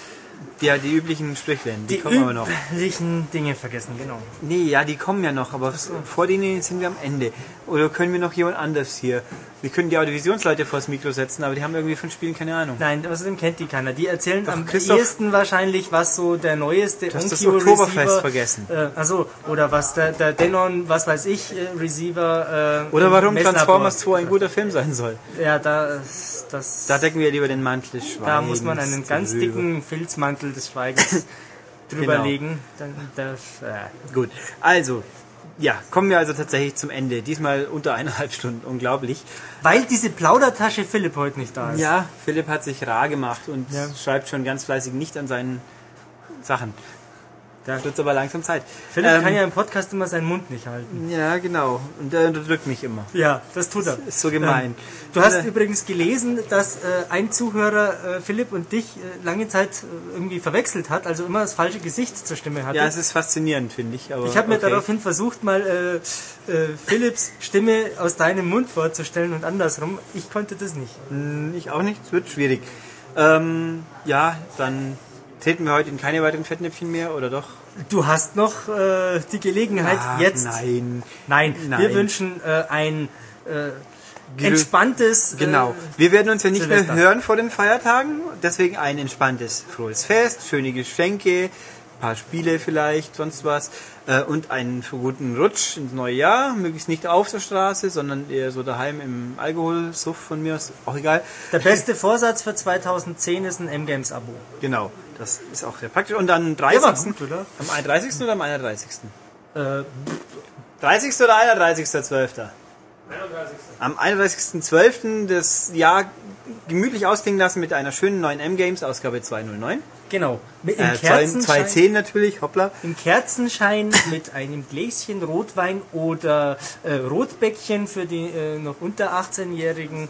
Ja, die üblichen Sprichwörter, die,
die
kommen aber noch.
üblichen Dinge vergessen, genau.
Nee, ja, die kommen ja noch, aber vor denen sind wir am Ende. Oder können wir noch jemand anders hier? Wir können die Audiovisionsleute vors Mikro setzen, aber die haben irgendwie von Spielen keine Ahnung.
Nein, außerdem kennt die keiner. Die erzählen am
Christoph-
ehesten wahrscheinlich, was so der neueste
Du hast das Oktoberfest vergessen.
Äh, also oder was der, der Denon, was weiß ich, äh, Receiver. Äh,
Oder warum. Transformers 2 ein guter Film sein soll.
Ja, da, das,
Da decken wir lieber den Mantel des Schweigens.
da muss man einen ganz
drüber.
dicken Filzmantel des Schweigens (laughs) drüber
Genau.
legen. Dann, das, äh,
Gut, also, ja, kommen wir also tatsächlich zum Ende. Diesmal unter eineinhalb Stunden, unglaublich.
weil diese Plaudertasche Philipp heute nicht da ist.
Ja, Philipp hat sich rar gemacht und
Ja.
schreibt schon ganz fleißig nicht an seinen Sachen. Da wird aber langsam Zeit.
Philipp
Ähm,
kann ja im Podcast immer seinen Mund nicht halten.
Ja, genau. Und er unterdrückt mich immer.
Ja, das tut er.
Ist so gemein.
Du hast
Äh,
übrigens gelesen, dass äh, ein Zuhörer äh, Philipp und dich äh, lange Zeit äh, irgendwie verwechselt hat, also immer das falsche Gesicht zur Stimme hatte.
Ja, es ist faszinierend, finde ich. Aber
ich habe mir
okay.
daraufhin versucht, mal Philipps Stimme aus deinem Mund vorzustellen und andersrum. Ich konnte das nicht.
Hm, Ich auch nicht, es wird schwierig. Ähm, ja, dann treten wir heute in keine weiteren Fettnäpfchen mehr, oder doch?
Du hast noch äh, die Gelegenheit
Ach,
jetzt.
Nein.
Nein, wir
Nein.
wünschen äh, ein äh, entspanntes.
Genau.
Äh,
Wir werden uns ja nicht
Silvester.
mehr hören vor den Feiertagen, deswegen ein entspanntes, frohes Fest, schöne Geschenke, paar Spiele vielleicht, sonst was äh, und einen guten Rutsch ins neue Jahr, möglichst nicht auf der Straße, sondern eher so daheim im Alkoholsuff von mir aus, auch egal.
der beste Vorsatz für 2010 ist ein M-Games-Abo.
Genau, das ist auch sehr praktisch. Und dann am
Der war
30.
gut, oder?
Am 31. oder am 31.?
Äh,
30. oder 31.12.? Am 31.12. das Jahr gemütlich ausklingen lassen mit einer schönen neuen M-Games, Ausgabe 209.
Genau. Mit, Im,
Äh,
Kerzenschein,
210 natürlich, hoppla.
Im Kerzenschein (laughs) mit einem Gläschen Rotwein oder äh, Rotbäckchen für die äh, noch unter 18-Jährigen.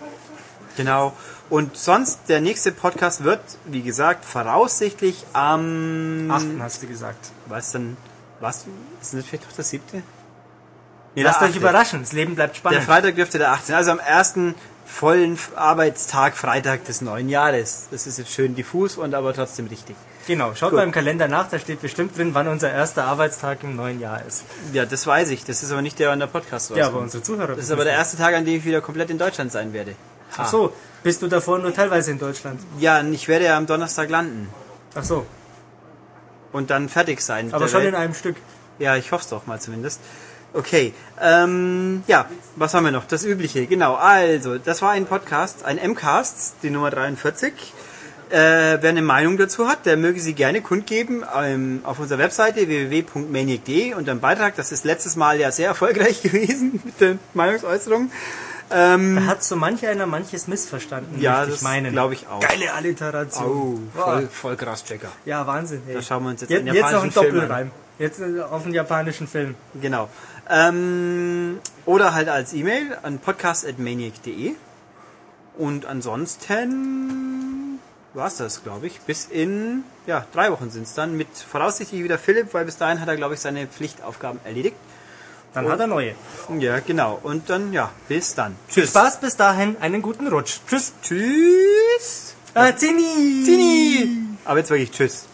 Genau. Und sonst, der nächste Podcast wird, wie gesagt, voraussichtlich am...
Achten hast du gesagt.
Was denn? Was? Ist das vielleicht doch das siebte? Nee,
Lasst
der
euch überraschen, das Leben bleibt
Der
spannend.
Freitag dürfte der 18. Also am ersten vollen Arbeitstag Freitag des neuen Jahres. Das ist jetzt schön diffus und aber trotzdem richtig.
genau, schaut
Gut.
mal im Kalender nach, da steht bestimmt drin, wann unser erster Arbeitstag im neuen Jahr ist.
Ja, das weiß ich. Das ist aber nicht der an der Podcast
Ja, aber unsere Zuhörer.
Das ist aber der erste Tag, an dem ich wieder komplett in Deutschland sein werde.
Ach so, bist du davor nur teilweise in Deutschland?
Ja, ich werde ja am Donnerstag landen
Ach so,
und dann fertig sein.
aber schon
Welt.
in einem Stück.
Ja, ich hoffe es doch mal zumindest. Okay, ähm, ja, was haben wir noch? Das Übliche, genau. Also, das war ein Podcast, ein M-Cast, die Nummer 43. Äh, wer eine Meinung dazu hat, der möge sie gerne kundgeben ähm, auf unserer Webseite www.maniac.de und am Beitrag. Das ist letztes Mal ja sehr erfolgreich (laughs) gewesen mit der Meinungsäußerung. Ähm,
Da hat so manch einer manches missverstanden,
ja, das
meinen.
glaube ich auch.
Geile Alliteration.
Oh, voll, voll krass, Checker.
Ja, Wahnsinn. Ey.
Da schauen wir uns jetzt
jetzt,
einen
jetzt noch ein
japanischen Film an.
Doppelreim. Jetzt äh, auf einen japanischen Film.
Genau. Ähm, oder halt als E-Mail an podcast.maniac.de. Und ansonsten war's das, glaube ich. Bis in, ja, drei Wochen sind's dann. Mit voraussichtlich wieder Philipp, weil bis dahin hat er, glaube ich, seine Pflichtaufgaben erledigt.
Dann hat er neue.
Ja, genau. Und dann, ja, bis dann.
Viel Spaß bis dahin, einen guten Rutsch. Tschüss.
Tschüss.
Ah, Zini.
Zini. Aber jetzt wirklich Tschüss.